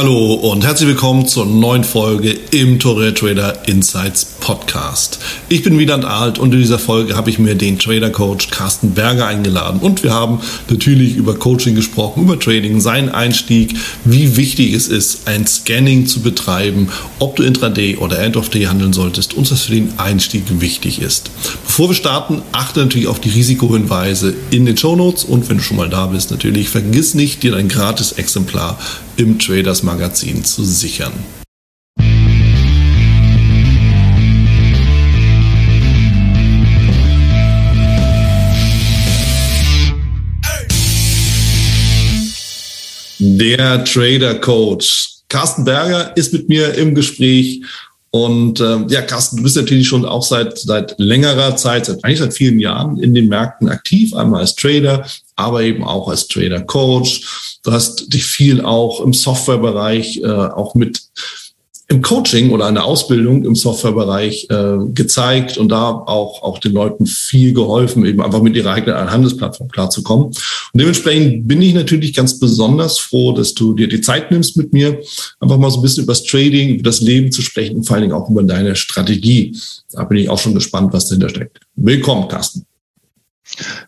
Hallo und herzlich willkommen zur neuen Folge im Torre Trader Insights Podcast. Ich bin Wieland Alt und in dieser Folge habe ich mir den Trader Coach Carsten Berger eingeladen und wir haben natürlich über Coaching gesprochen, über Trading, seinen Einstieg, wie wichtig es ist, ein Scanning zu betreiben, ob du Intraday oder End of Day handeln solltest und was für den Einstieg wichtig ist. Bevor wir starten, achte natürlich auf die Risikohinweise in den Show Notes und wenn du schon mal da bist, natürlich vergiss nicht, dir ein gratis Exemplar im Traders Magazin zu sichern. Der Trader Coach Carsten Berger ist mit mir im Gespräch. Und äh, ja, Carsten, du bist natürlich schon auch seit, seit längerer Zeit, seit, eigentlich seit vielen Jahren in den Märkten aktiv, einmal als Trader, aber eben auch als Trader Coach. Du hast dich viel auch im Softwarebereich, äh, auch mit im Coaching oder einer Ausbildung im Softwarebereich äh, gezeigt und da auch, auch den Leuten viel geholfen, eben einfach mit ihrer eigenen Handelsplattform klarzukommen. Und dementsprechend bin ich natürlich ganz besonders froh, dass du dir die Zeit nimmst mit mir, einfach mal so ein bisschen über das Trading, über das Leben zu sprechen und vor allen Dingen auch über deine Strategie. Da bin ich auch schon gespannt, was dahinter steckt. Willkommen, Carsten.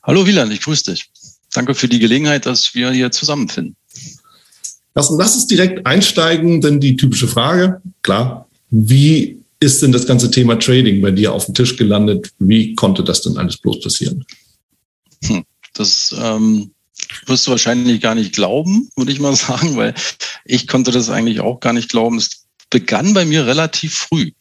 Hallo Wieland, ich grüße dich. Danke für die Gelegenheit, dass wir hier zusammenfinden. Lass, lass uns direkt einsteigen, denn die typische Frage, klar, wie ist denn das ganze Thema Trading bei dir auf dem Tisch gelandet? Wie konnte das denn alles bloß passieren? Hm, das ähm, wirst du wahrscheinlich gar nicht glauben, würde ich mal sagen, weil ich konnte das eigentlich auch gar nicht glauben. Es begann bei mir relativ früh.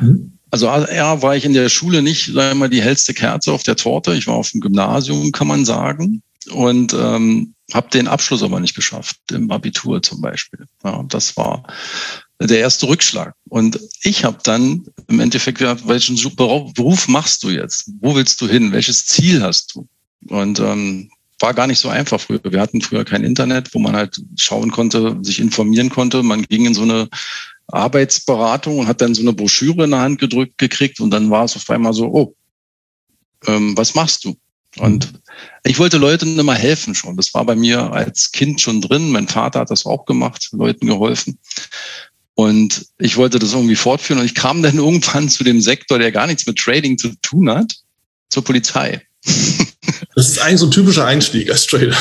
Mhm. Also ja, war ich in der Schule nicht, sagen wir mal, die hellste Kerze auf der Torte. Ich war auf dem Gymnasium, kann man sagen und ähm, habe den Abschluss aber nicht geschafft, im Abitur zum Beispiel. Ja, das war der erste Rückschlag. Und ich habe dann im Endeffekt gedacht, welchen Beruf machst du jetzt? Wo willst du hin? Welches Ziel hast du? Und ähm, war gar nicht so einfach früher. Wir hatten früher kein Internet, wo man halt schauen konnte, sich informieren konnte. Man ging in so eine Arbeitsberatung und hat dann so eine Broschüre in der Hand gedrückt gekriegt und dann war es auf einmal so, oh, ähm, was machst du? Und ich wollte Leuten immer helfen schon. Das war bei mir als Kind schon drin. Mein Vater hat das auch gemacht, Leuten geholfen. Und ich wollte das irgendwie fortführen. Und ich kam dann irgendwann zu dem Sektor, der gar nichts mit Trading zu tun hat, zur Polizei. Das ist eigentlich so ein typischer Einstieg als Trader.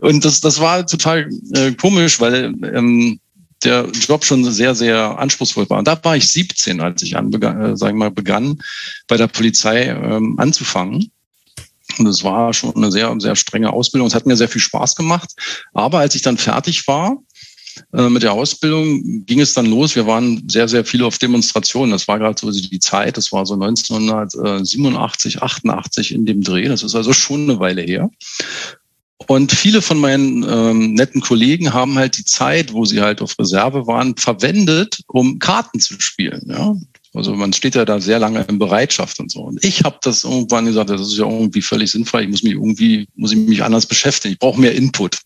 Und das, das war total äh, komisch, weil ähm, der Job schon sehr, sehr anspruchsvoll war. Und da war ich 17, als ich an, äh, sagen wir mal, begann, bei der Polizei ähm, anzufangen. Und es war schon eine sehr, sehr strenge Ausbildung. Es hat mir sehr viel Spaß gemacht. Aber als ich dann fertig war äh, mit der Ausbildung, ging es dann los. Wir waren sehr, sehr viele auf Demonstrationen. Das war gerade so die Zeit. Das war so 1987, 88 in dem Dreh. Das ist also schon eine Weile her. Und viele von meinen ähm, netten Kollegen haben halt die Zeit, wo sie halt auf Reserve waren, verwendet, um Karten zu spielen. Ja? Also man steht ja da sehr lange in Bereitschaft und so. Und ich habe das irgendwann gesagt, das ist ja irgendwie völlig sinnvoll. Ich muss mich irgendwie, muss ich mich anders beschäftigen. Ich brauche mehr Input.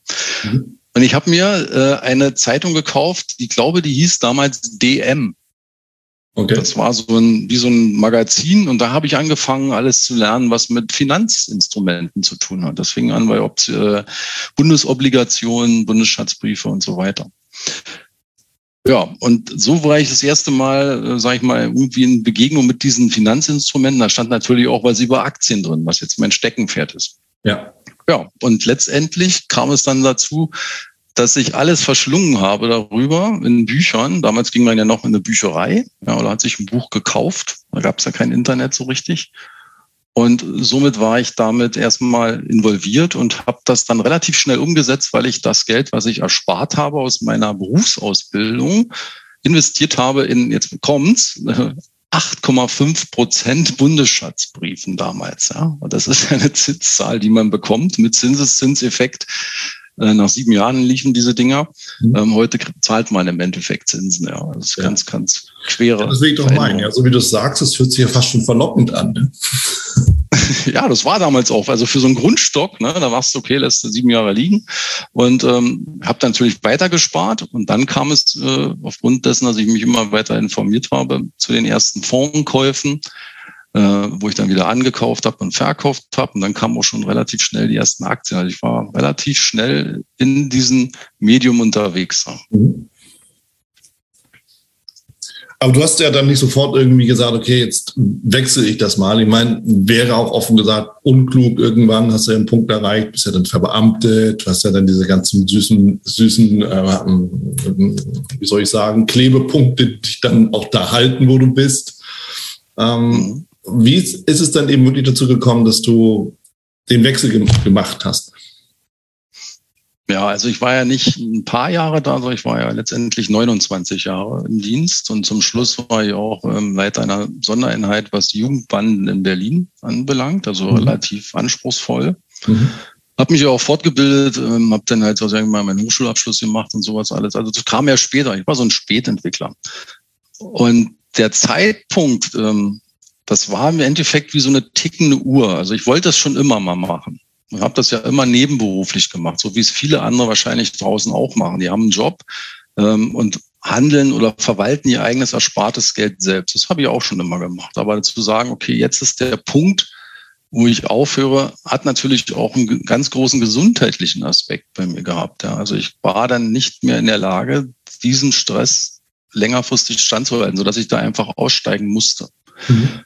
Mhm. Und ich habe mir äh, eine Zeitung gekauft, die glaube, die hieß damals DM. Okay. Das war so ein, wie so ein Magazin und da habe ich angefangen, alles zu lernen, was mit Finanzinstrumenten zu tun hat. Das fing an bei äh, Bundesobligationen, Bundesschatzbriefe und so weiter. Ja, und so war ich das erste Mal, äh, sage ich mal, irgendwie in Begegnung mit diesen Finanzinstrumenten. Da stand natürlich auch was über Aktien drin, was jetzt mein Steckenpferd ist. Ja. Ja, und letztendlich kam es dann dazu, dass ich alles verschlungen habe darüber in Büchern. Damals ging man ja noch in eine Bücherei ja, oder hat sich ein Buch gekauft. Da gab es ja kein Internet so richtig. Und somit war ich damit erstmal involviert und habe das dann relativ schnell umgesetzt, weil ich das Geld, was ich erspart habe aus meiner Berufsausbildung, investiert habe in, jetzt kommt's, 8,5 Prozent Bundesschatzbriefen damals. Ja. Und das ist eine Zinszahl, die man bekommt mit Zinseszinseffekt nach sieben Jahren liefen diese Dinger. Mhm. Ähm, heute zahlt man im Endeffekt Zinsen. Ja, das ist ja. ganz, ganz quere. Ja, das will ich doch meinen. Ja, so wie du es sagst, das hört sich ja fast schon verlockend an. Ne? ja, das war damals auch. Also für so einen Grundstock, ne, da warst du okay, lässt du sieben Jahre liegen und ähm, habe dann natürlich weiter gespart und dann kam es äh, aufgrund dessen, dass ich mich immer weiter informiert habe, zu den ersten Fondskäufen äh, wo ich dann wieder angekauft habe und verkauft habe. Und dann kamen auch schon relativ schnell die ersten Aktien. Also ich war relativ schnell in diesem Medium unterwegs. Mhm. Aber du hast ja dann nicht sofort irgendwie gesagt, okay, jetzt wechsle ich das mal. Ich meine, wäre auch offen gesagt unklug. Irgendwann hast du ja einen Punkt erreicht, bist ja dann verbeamtet, du hast ja dann diese ganzen süßen, süßen, äh, wie soll ich sagen, Klebepunkte, die dich dann auch da halten, wo du bist. Ähm, mhm. Wie ist es dann eben wirklich dazu gekommen, dass du den Wechsel gemacht hast? Ja, also ich war ja nicht ein paar Jahre da, sondern ich war ja letztendlich 29 Jahre im Dienst und zum Schluss war ich auch ähm, Leiter einer Sondereinheit, was Jugendbanden in Berlin anbelangt, also mhm. relativ anspruchsvoll. Mhm. Hab mich auch fortgebildet, ähm, habe dann halt so sagen wir mal meinen Hochschulabschluss gemacht und sowas alles. Also das kam ja später. Ich war so ein Spätentwickler. Und der Zeitpunkt, ähm, das war im Endeffekt wie so eine tickende Uhr. Also ich wollte das schon immer mal machen. Ich habe das ja immer nebenberuflich gemacht, so wie es viele andere wahrscheinlich draußen auch machen. Die haben einen Job ähm, und handeln oder verwalten ihr eigenes erspartes Geld selbst. Das habe ich auch schon immer gemacht. Aber zu sagen, okay, jetzt ist der Punkt, wo ich aufhöre, hat natürlich auch einen ganz großen gesundheitlichen Aspekt bei mir gehabt. Ja. Also ich war dann nicht mehr in der Lage, diesen Stress längerfristig standzuhalten, sodass ich da einfach aussteigen musste. Mhm.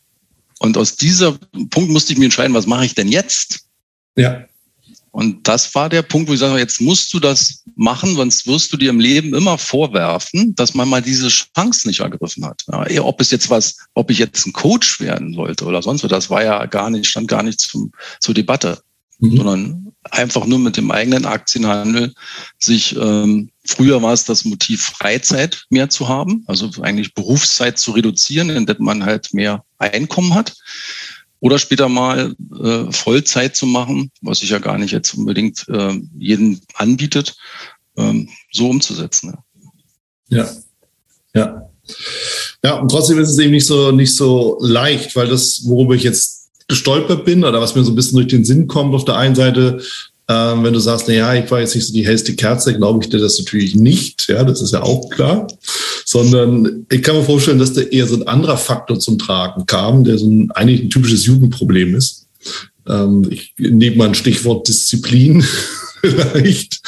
Und aus dieser Punkt musste ich mir entscheiden, was mache ich denn jetzt? Ja. Und das war der Punkt, wo ich sage, jetzt musst du das machen, sonst wirst du dir im Leben immer vorwerfen, dass man mal diese Chance nicht ergriffen hat. Ja, ob es jetzt was, ob ich jetzt ein Coach werden sollte oder sonst was, das war ja gar nicht, stand gar nicht zum, zur Debatte, mhm. sondern einfach nur mit dem eigenen Aktienhandel sich, ähm, früher war es das Motiv Freizeit mehr zu haben, also eigentlich Berufszeit zu reduzieren, indem man halt mehr Einkommen hat oder später mal äh, Vollzeit zu machen, was sich ja gar nicht jetzt unbedingt äh, jeden anbietet, ähm, so umzusetzen. Ja. ja. Ja, und trotzdem ist es eben nicht so, nicht so leicht, weil das, worüber ich jetzt gestolpert bin oder was mir so ein bisschen durch den Sinn kommt, auf der einen Seite ähm, wenn du sagst, na ja, ich war jetzt nicht so die hellste Kerze, glaube ich dir das natürlich nicht. Ja, das ist ja auch klar. Sondern ich kann mir vorstellen, dass da eher so ein anderer Faktor zum Tragen kam, der so ein, eigentlich ein typisches Jugendproblem ist. Ähm, ich nehme mal ein Stichwort Disziplin vielleicht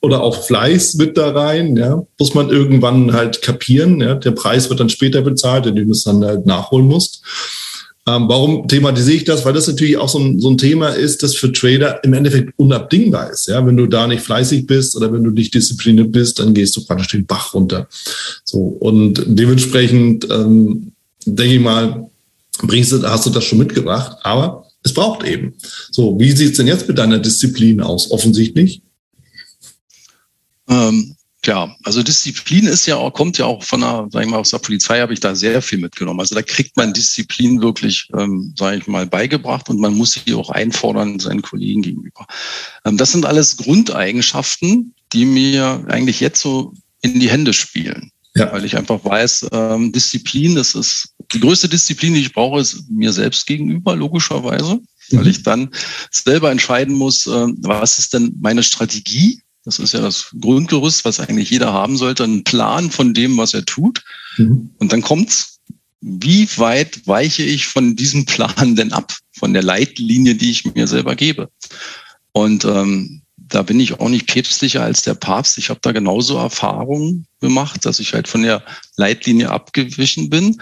oder auch Fleiß mit da rein, ja, muss man irgendwann halt kapieren, ja, der Preis wird dann später bezahlt, indem du es dann halt nachholen musst. Ähm, warum thematisiere ich das? Weil das natürlich auch so ein, so ein Thema ist, das für Trader im Endeffekt unabdingbar ist. Ja, wenn du da nicht fleißig bist oder wenn du nicht diszipliniert bist, dann gehst du praktisch den Bach runter. So und dementsprechend ähm, denke ich mal, bringst du, hast du das schon mitgebracht, aber es braucht eben. So, wie sieht's denn jetzt mit deiner Disziplin aus? Offensichtlich. Ähm, Klar, also Disziplin ist ja auch, kommt ja auch von der, sag ich mal, aus der Polizei habe ich da sehr viel mitgenommen. Also da kriegt man Disziplin wirklich, ähm, sage ich mal, beigebracht und man muss sie auch einfordern seinen Kollegen gegenüber. Ähm, das sind alles Grundeigenschaften, die mir eigentlich jetzt so in die Hände spielen. Ja. Weil ich einfach weiß, ähm, Disziplin, das ist die größte Disziplin, die ich brauche, ist mir selbst gegenüber, logischerweise. Mhm. Weil ich dann selber entscheiden muss, äh, was ist denn meine Strategie das ist ja das Grundgerüst, was eigentlich jeder haben sollte, ein Plan von dem, was er tut. Mhm. Und dann kommt's, wie weit weiche ich von diesem Plan denn ab, von der Leitlinie, die ich mir selber gebe? Und ähm, da bin ich auch nicht päpstlicher als der Papst. Ich habe da genauso Erfahrungen gemacht, dass ich halt von der Leitlinie abgewichen bin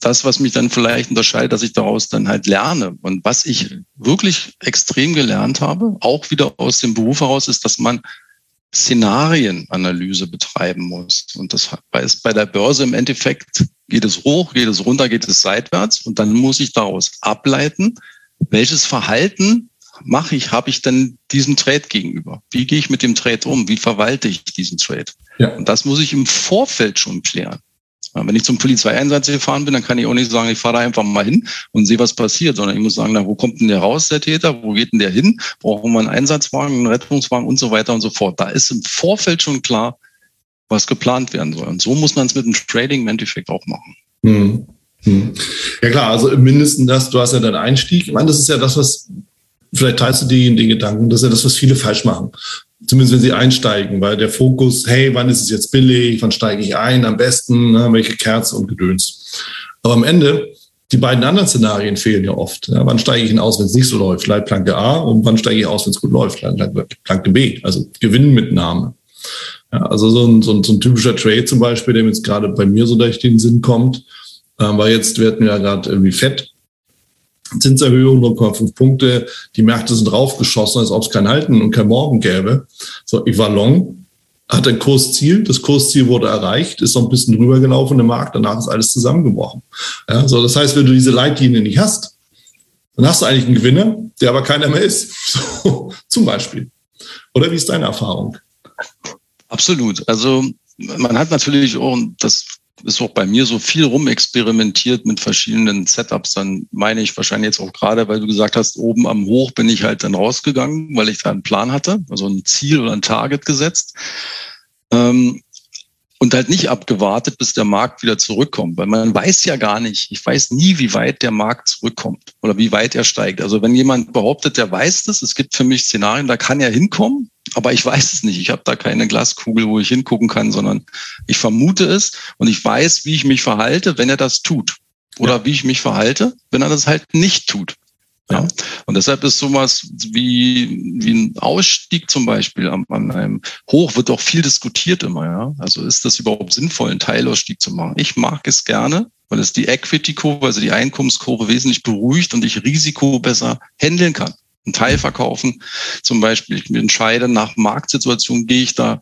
das, was mich dann vielleicht unterscheidet, dass ich daraus dann halt lerne. Und was ich wirklich extrem gelernt habe, auch wieder aus dem Beruf heraus, ist, dass man Szenarienanalyse betreiben muss. Und das ist bei der Börse im Endeffekt, geht es hoch, geht es runter, geht es seitwärts. Und dann muss ich daraus ableiten, welches Verhalten mache ich, habe ich denn diesem Trade gegenüber? Wie gehe ich mit dem Trade um? Wie verwalte ich diesen Trade? Ja. Und das muss ich im Vorfeld schon klären. Wenn ich zum Polizeieinsatz gefahren bin, dann kann ich auch nicht sagen, ich fahre da einfach mal hin und sehe, was passiert, sondern ich muss sagen, na, wo kommt denn der raus, der Täter? Wo geht denn der hin? Brauchen wir einen Einsatzwagen, einen Rettungswagen und so weiter und so fort. Da ist im Vorfeld schon klar, was geplant werden soll. Und so muss man es mit dem Trading im Endeffekt auch machen. Hm. Hm. Ja klar, also im Mindesten das, du hast ja deinen Einstieg. Ich meine, das ist ja das, was, vielleicht teilst du den, den Gedanken, das ist ja das, was viele falsch machen zumindest wenn sie einsteigen, weil der Fokus, hey, wann ist es jetzt billig, wann steige ich ein, am besten, ne, welche Kerze und Gedöns. Aber am Ende die beiden anderen Szenarien fehlen ja oft. Ja, wann steige ich ihn aus, wenn es nicht so läuft? Leitplanke A und wann steige ich aus, wenn es gut läuft? Leitplanke B, also Gewinnmitnahme. Ja, also so ein, so, ein, so ein typischer Trade zum Beispiel, der jetzt gerade bei mir so durch den Sinn kommt, äh, weil jetzt, wir hatten ja gerade irgendwie Fett, Zinserhöhung 0,5 Punkte, die Märkte sind draufgeschossen, als ob es kein Halten und kein Morgen gäbe. So, ich war long, hat ein Kursziel, das Kursziel wurde erreicht, ist noch ein bisschen drüber gelaufen im Markt, danach ist alles zusammengebrochen. Ja, so, das heißt, wenn du diese Leitlinie nicht hast, dann hast du eigentlich einen Gewinner, der aber keiner mehr ist. So, zum Beispiel. Oder wie ist deine Erfahrung? Absolut. Also man hat natürlich auch, das ist auch bei mir so viel rumexperimentiert mit verschiedenen Setups. Dann meine ich wahrscheinlich jetzt auch gerade, weil du gesagt hast, oben am Hoch bin ich halt dann rausgegangen, weil ich da einen Plan hatte, also ein Ziel oder ein Target gesetzt. Ähm, und halt nicht abgewartet, bis der Markt wieder zurückkommt, weil man weiß ja gar nicht, ich weiß nie, wie weit der Markt zurückkommt oder wie weit er steigt. Also wenn jemand behauptet, der weiß das, es gibt für mich Szenarien, da kann er hinkommen, aber ich weiß es nicht. Ich habe da keine Glaskugel, wo ich hingucken kann, sondern ich vermute es und ich weiß, wie ich mich verhalte, wenn er das tut. Oder ja. wie ich mich verhalte, wenn er das halt nicht tut. Ja. Und deshalb ist sowas wie, wie ein Ausstieg zum Beispiel an, an einem Hoch wird auch viel diskutiert immer, ja. Also ist das überhaupt sinnvoll, einen Teilausstieg zu machen? Ich mag es gerne, weil es die Equity-Kurve, also die Einkommenskurve wesentlich beruhigt und ich Risiko besser handeln kann. Ein Teil verkaufen zum Beispiel. Ich entscheide nach Marktsituation, gehe ich da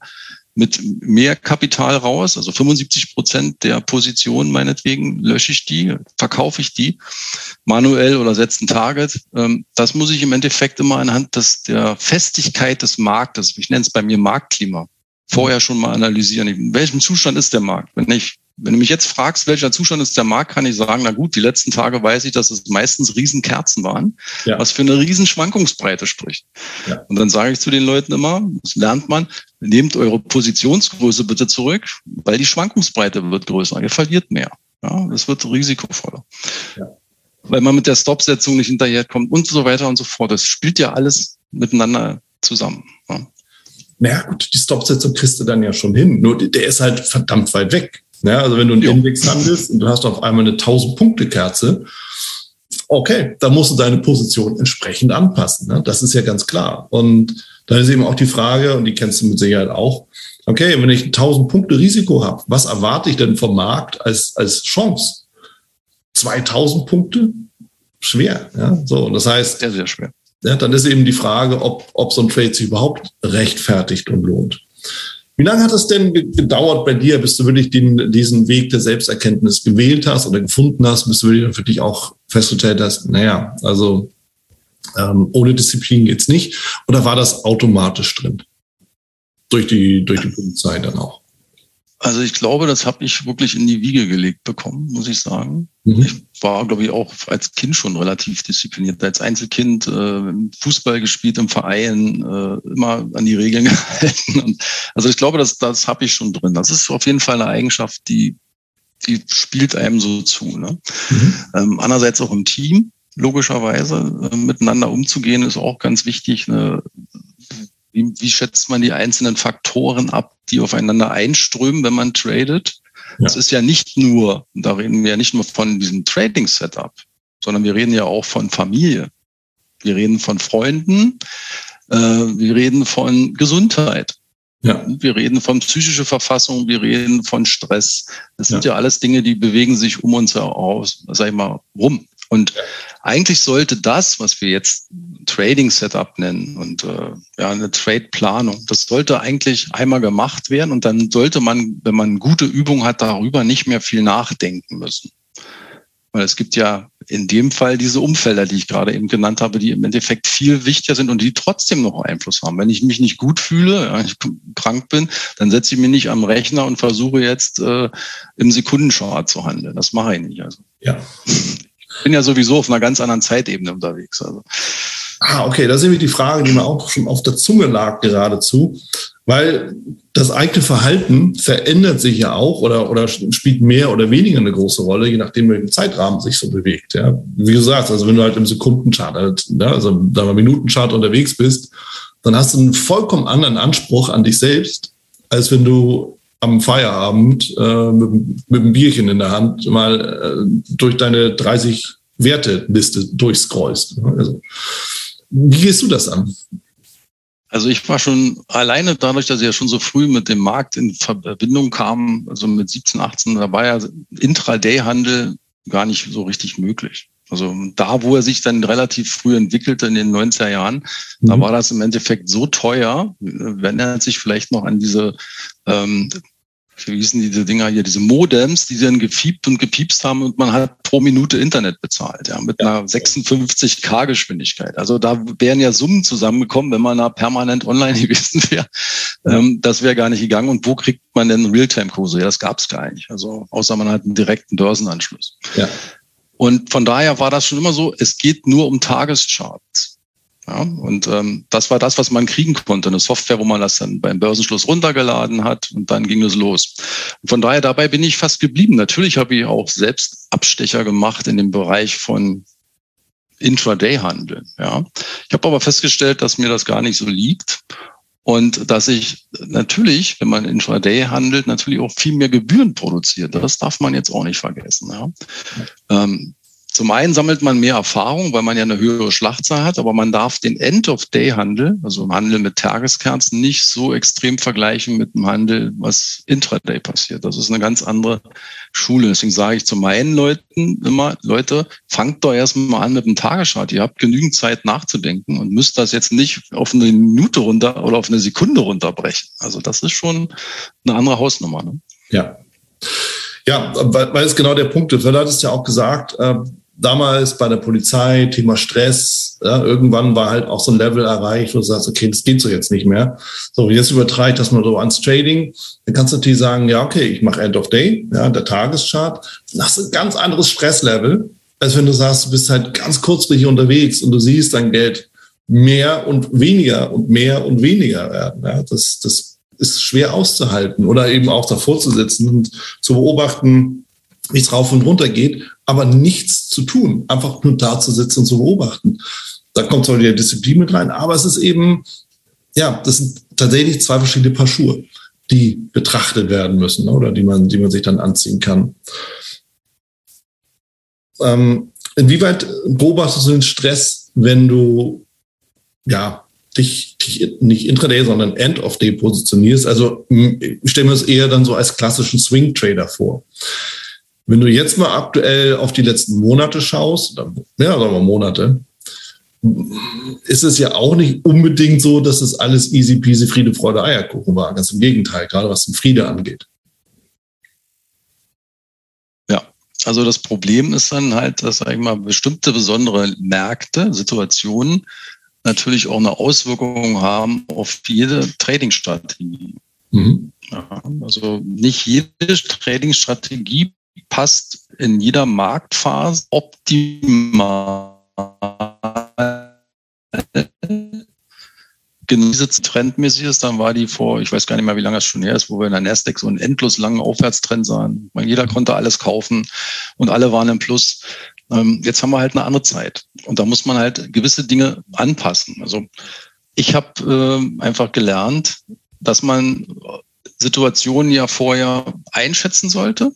mit mehr Kapital raus, also 75 Prozent der Positionen meinetwegen, lösche ich die, verkaufe ich die manuell oder setze ein Target. Ähm, das muss ich im Endeffekt immer anhand des, der Festigkeit des Marktes, ich nenne es bei mir Marktklima, vorher schon mal analysieren. In welchem Zustand ist der Markt? Wenn ich wenn du mich jetzt fragst, welcher Zustand ist der Markt, kann ich sagen, na gut, die letzten Tage weiß ich, dass es meistens Riesenkerzen waren, ja. was für eine Riesenschwankungsbreite spricht. Ja. Und dann sage ich zu den Leuten immer, das lernt man, nehmt eure Positionsgröße bitte zurück, weil die Schwankungsbreite wird größer, ihr verliert mehr. Ja, das wird risikovoller. Ja. Weil man mit der Stopsetzung nicht hinterherkommt und so weiter und so fort. Das spielt ja alles miteinander zusammen. Ja. Naja, gut, die Stopsetzung kriegst du dann ja schon hin. Nur der ist halt verdammt weit weg. Ja, also wenn du einen jo. Index handelst und du hast auf einmal eine 1000-Punkte-Kerze, okay, da musst du deine Position entsprechend anpassen. Ne? Das ist ja ganz klar. Und dann ist eben auch die Frage, und die kennst du mit Sicherheit auch, okay, wenn ich 1000 Punkte Risiko habe, was erwarte ich denn vom Markt als, als Chance? 2000 Punkte? Schwer. Ja? So, das heißt, sehr, sehr schwer. Ja, dann ist eben die Frage, ob, ob so ein Trade sich überhaupt rechtfertigt und lohnt. Wie lange hat es denn gedauert bei dir, bis du wirklich den, diesen Weg der Selbsterkenntnis gewählt hast oder gefunden hast, bis du wirklich für dich auch festgestellt hast, naja, also ähm, ohne Disziplin geht's nicht? Oder war das automatisch drin? Durch die, durch die Polizei dann auch? Also ich glaube, das habe ich wirklich in die Wiege gelegt bekommen, muss ich sagen. Mhm. Ich war, glaube ich, auch als Kind schon relativ diszipliniert. Als Einzelkind äh, Fußball gespielt im Verein, äh, immer an die Regeln gehalten. Und also ich glaube, das, das habe ich schon drin. Das ist auf jeden Fall eine Eigenschaft, die, die spielt einem so zu. Ne? Mhm. Ähm, andererseits auch im Team, logischerweise, äh, miteinander umzugehen, ist auch ganz wichtig. Eine wie, wie schätzt man die einzelnen Faktoren ab, die aufeinander einströmen, wenn man tradet? Ja. Das ist ja nicht nur, da reden wir ja nicht nur von diesem Trading-Setup, sondern wir reden ja auch von Familie. Wir reden von Freunden, äh, wir reden von Gesundheit. Ja. Wir reden von psychischer Verfassung, wir reden von Stress. Das sind ja, ja alles Dinge, die bewegen sich um uns aus, sag ich mal, rum. Und eigentlich sollte das, was wir jetzt Trading Setup nennen und äh, ja eine Trade Planung, das sollte eigentlich einmal gemacht werden und dann sollte man, wenn man gute Übung hat, darüber nicht mehr viel nachdenken müssen. Weil es gibt ja in dem Fall diese Umfelder, die ich gerade eben genannt habe, die im Endeffekt viel wichtiger sind und die trotzdem noch Einfluss haben. Wenn ich mich nicht gut fühle, ja, ich krank bin, dann setze ich mich nicht am Rechner und versuche jetzt äh, im Sekundenchart zu handeln. Das mache ich nicht. Also. Ja. Bin ja sowieso auf einer ganz anderen Zeitebene unterwegs. Also. Ah, okay, das ist nämlich die Frage, die mir auch schon auf der Zunge lag geradezu, weil das eigene Verhalten verändert sich ja auch oder, oder spielt mehr oder weniger eine große Rolle, je nachdem, welchen Zeitrahmen sich so bewegt. Ja. Wie gesagt, also wenn du halt im Sekundenchart, halt, ja, also da Minutenchart unterwegs bist, dann hast du einen vollkommen anderen Anspruch an dich selbst, als wenn du am Feierabend äh, mit, mit einem Bierchen in der Hand mal äh, durch deine 30 Werteliste durchscrollst. Also, wie gehst du das an? Also ich war schon alleine dadurch, dass ich ja schon so früh mit dem Markt in Verbindung kam, also mit 17, 18, da war ja Intraday-Handel gar nicht so richtig möglich. Also da, wo er sich dann relativ früh entwickelte in den 90er Jahren, mhm. da war das im Endeffekt so teuer, wenn er sich vielleicht noch an diese ähm, wie hießen diese Dinger hier, diese Modems, die dann gefiebt und gepiepst haben und man hat pro Minute Internet bezahlt, ja, mit einer 56k Geschwindigkeit. Also da wären ja Summen zusammengekommen, wenn man da permanent online gewesen wäre. Ähm, das wäre gar nicht gegangen. Und wo kriegt man denn Realtime-Kurse? Ja, das gab es gar nicht. Also außer man hat einen direkten Börsenanschluss. Ja. Und von daher war das schon immer so, es geht nur um Tagescharts. Ja, und ähm, das war das, was man kriegen konnte. Eine Software, wo man das dann beim Börsenschluss runtergeladen hat und dann ging es los. Und von daher, dabei bin ich fast geblieben. Natürlich habe ich auch selbst Abstecher gemacht in dem Bereich von Intraday-Handel. Ja. Ich habe aber festgestellt, dass mir das gar nicht so liegt und dass ich natürlich, wenn man Intraday handelt, natürlich auch viel mehr Gebühren produziert. Das darf man jetzt auch nicht vergessen. Ja. Ähm, zum einen sammelt man mehr Erfahrung, weil man ja eine höhere Schlachtzahl hat, aber man darf den End-of-Day-Handel, also Handel mit Tageskerzen, nicht so extrem vergleichen mit dem Handel, was Intraday passiert. Das ist eine ganz andere Schule. Deswegen sage ich zu meinen Leuten immer, Leute, fangt doch erstmal an mit dem Tagesschart. Ihr habt genügend Zeit nachzudenken und müsst das jetzt nicht auf eine Minute runter oder auf eine Sekunde runterbrechen. Also das ist schon eine andere Hausnummer. Ne? Ja. Ja, weil, weil es genau der Punkt ist. Du hattest ja auch gesagt, äh, damals bei der Polizei, Thema Stress, ja, irgendwann war halt auch so ein Level erreicht, wo du sagst, okay, das geht so jetzt nicht mehr. So, jetzt übertreibt das mal so ans Trading. Dann kannst du natürlich sagen, ja, okay, ich mache End of Day, ja, der Tageschart. Das ist ein ganz anderes Stresslevel, als wenn du sagst, du bist halt ganz kurzfristig unterwegs und du siehst dein Geld mehr und weniger und mehr und weniger werden. Ja, das, das ist schwer auszuhalten oder eben auch davor zu sitzen und zu beobachten, wie es rauf und runter geht, aber nichts zu tun, einfach nur da zu sitzen und zu beobachten. Da kommt zwar wieder Disziplin mit rein, aber es ist eben, ja, das sind tatsächlich zwei verschiedene Paar Schuhe, die betrachtet werden müssen oder die man, die man sich dann anziehen kann. Ähm, inwieweit beobachtest du den Stress, wenn du ja dich, dich nicht intraday, sondern end of day positionierst? Also ich stelle mir das eher dann so als klassischen Swing Trader vor. Wenn du jetzt mal aktuell auf die letzten Monate schaust, ja, sagen wir Monate, ist es ja auch nicht unbedingt so, dass es alles easy peasy, Friede, Freude, Eierkuchen war. Ganz im Gegenteil, gerade was den Friede angeht. Ja, also das Problem ist dann halt, dass, sag ich mal, bestimmte besondere Märkte, Situationen natürlich auch eine Auswirkung haben auf jede Trading-Strategie. Mhm. Ja, also nicht jede Trading-Strategie passt in jeder Marktphase optimal. Genau diese trendmäßig ist, dann war die vor, ich weiß gar nicht mehr, wie lange es schon her ist, wo wir in der Nasdaq so einen endlos langen Aufwärtstrend sahen. Jeder konnte alles kaufen und alle waren im Plus. Ähm, jetzt haben wir halt eine andere Zeit und da muss man halt gewisse Dinge anpassen. Also ich habe äh, einfach gelernt, dass man Situationen ja vorher einschätzen sollte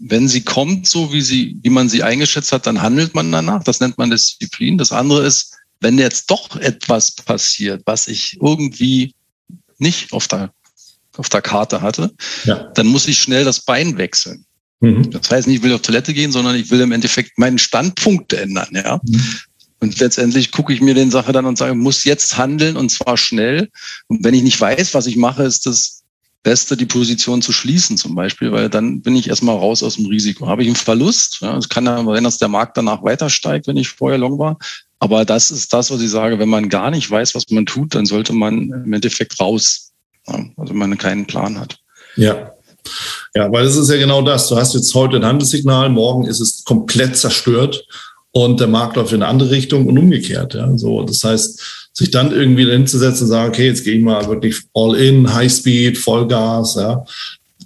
wenn sie kommt, so wie sie, wie man sie eingeschätzt hat, dann handelt man danach. Das nennt man Disziplin. Das andere ist, wenn jetzt doch etwas passiert, was ich irgendwie nicht auf der, auf der Karte hatte, ja. dann muss ich schnell das Bein wechseln. Mhm. Das heißt nicht, ich will auf Toilette gehen, sondern ich will im Endeffekt meinen Standpunkt ändern, ja. Mhm. Und letztendlich gucke ich mir den Sache dann und sage, muss jetzt handeln und zwar schnell. Und wenn ich nicht weiß, was ich mache, ist das Beste, die Position zu schließen zum Beispiel, weil dann bin ich erstmal raus aus dem Risiko. Habe ich einen Verlust? Ja, es kann ja sein, dass der Markt danach weiter steigt, wenn ich vorher long war. Aber das ist das, was ich sage, wenn man gar nicht weiß, was man tut, dann sollte man im Endeffekt raus. Ja, also wenn man keinen Plan hat. Ja. Ja, weil es ist ja genau das. Du hast jetzt heute ein Handelssignal, morgen ist es komplett zerstört und der Markt läuft in eine andere Richtung und umgekehrt. Ja, so, das heißt, sich dann irgendwie hinzusetzen und sagen, okay, jetzt gehe ich mal wirklich all in, High Speed, Vollgas, ja.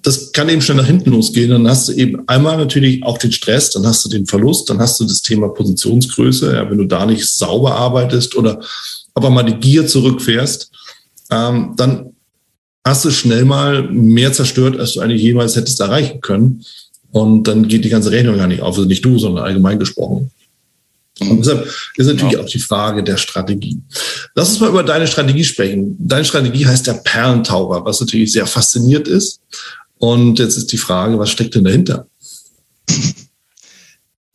Das kann eben schnell nach hinten losgehen. Dann hast du eben einmal natürlich auch den Stress, dann hast du den Verlust, dann hast du das Thema Positionsgröße, ja, wenn du da nicht sauber arbeitest oder aber mal die Gier zurückfährst, ähm, dann hast du schnell mal mehr zerstört, als du eigentlich jemals hättest erreichen können. Und dann geht die ganze Rechnung gar nicht auf. Also nicht du, sondern allgemein gesprochen. Und deshalb ist natürlich ja. auch die Frage der Strategie. Lass uns mal über deine Strategie sprechen. Deine Strategie heißt der Perlentaucher, was natürlich sehr fasziniert ist. Und jetzt ist die Frage, was steckt denn dahinter?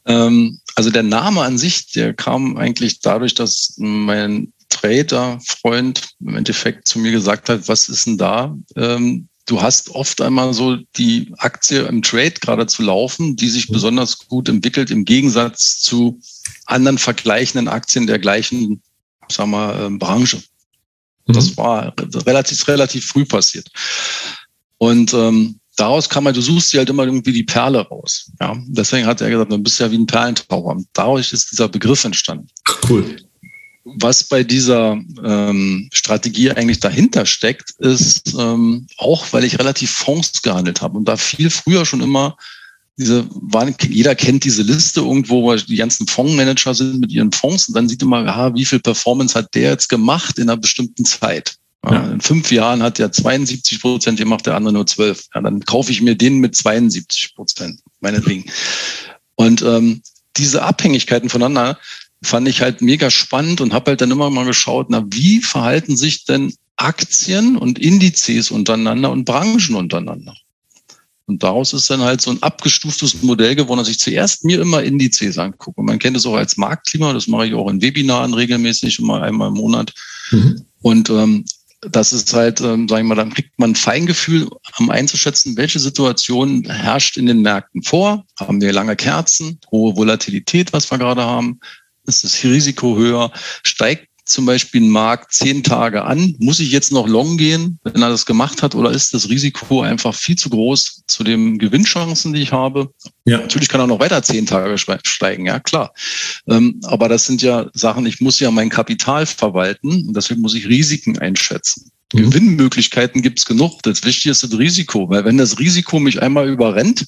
Ähm, also der Name an sich, der kam eigentlich dadurch, dass mein Trader-Freund im Endeffekt zu mir gesagt hat, was ist denn da? Ähm, du hast oft einmal so die Aktie im Trade gerade zu laufen, die sich mhm. besonders gut entwickelt im Gegensatz zu anderen vergleichenden Aktien der gleichen, sagen wir, äh, Branche. Mhm. Das war relativ, relativ früh passiert. Und ähm, daraus kann man, du suchst dir halt immer irgendwie die Perle raus. Ja, deswegen hat er gesagt, du bist ja wie ein Perlentaucher. Und dadurch ist dieser Begriff entstanden. Cool. Was bei dieser ähm, Strategie eigentlich dahinter steckt, ist ähm, auch, weil ich relativ Fonds gehandelt habe und da viel früher schon immer diese, jeder kennt diese Liste irgendwo, wo die ganzen Fondsmanager sind mit ihren Fonds und dann sieht man, aha, wie viel Performance hat der jetzt gemacht in einer bestimmten Zeit. Ja. In fünf Jahren hat der 72 Prozent gemacht, der andere nur 12. Ja, dann kaufe ich mir den mit 72 Prozent, meinetwegen. Und ähm, diese Abhängigkeiten voneinander fand ich halt mega spannend und habe halt dann immer mal geschaut, na, wie verhalten sich denn Aktien und Indizes untereinander und Branchen untereinander? Und daraus ist dann halt so ein abgestuftes Modell geworden, dass ich zuerst mir immer Indizes angucke. Man kennt es auch als Marktklima, das mache ich auch in Webinaren regelmäßig, immer einmal im Monat. Mhm. Und ähm, das ist halt, ähm, sagen wir mal, dann kriegt man ein Feingefühl, um einzuschätzen, welche Situation herrscht in den Märkten vor. Haben wir lange Kerzen, hohe Volatilität, was wir gerade haben? Ist das Risiko höher? Steigt zum Beispiel ein Markt zehn Tage an, muss ich jetzt noch long gehen, wenn er das gemacht hat, oder ist das Risiko einfach viel zu groß zu den Gewinnchancen, die ich habe? Ja. Natürlich kann er noch weiter zehn Tage steigen, ja klar. Ähm, aber das sind ja Sachen, ich muss ja mein Kapital verwalten und deswegen muss ich Risiken einschätzen. Mhm. Gewinnmöglichkeiten gibt es genug. Das Wichtigste ist das Risiko, weil wenn das Risiko mich einmal überrennt,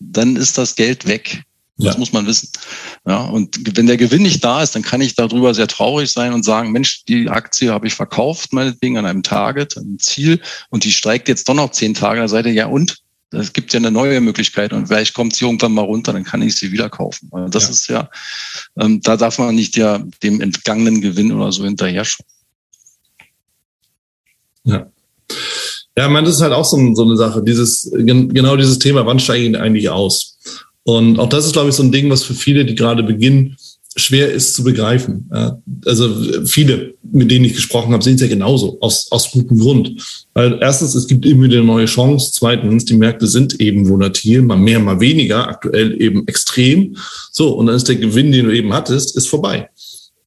dann ist das Geld weg. Das ja. muss man wissen. Ja, und wenn der Gewinn nicht da ist, dann kann ich darüber sehr traurig sein und sagen, Mensch, die Aktie habe ich verkauft, meinetwegen an einem Target, einem Ziel, und die steigt jetzt doch noch zehn Tage. Da seid ihr, ja, und? Es gibt ja eine neue Möglichkeit und vielleicht kommt sie irgendwann mal runter, dann kann ich sie wieder kaufen. Also das ja. ist ja, ähm, da darf man nicht ja dem entgangenen Gewinn oder so hinterher schauen. Ja. Ja, man, das ist halt auch so, so eine Sache, dieses, genau dieses Thema, wann steige ich eigentlich aus? Und auch das ist, glaube ich, so ein Ding, was für viele, die gerade beginnen, schwer ist zu begreifen. Also viele, mit denen ich gesprochen habe, sehen es ja genauso, aus, aus gutem Grund. Weil erstens, es gibt immer wieder neue Chance. Zweitens, die Märkte sind eben volatil, mal mehr, mal weniger, aktuell eben extrem. So, und dann ist der Gewinn, den du eben hattest, ist vorbei.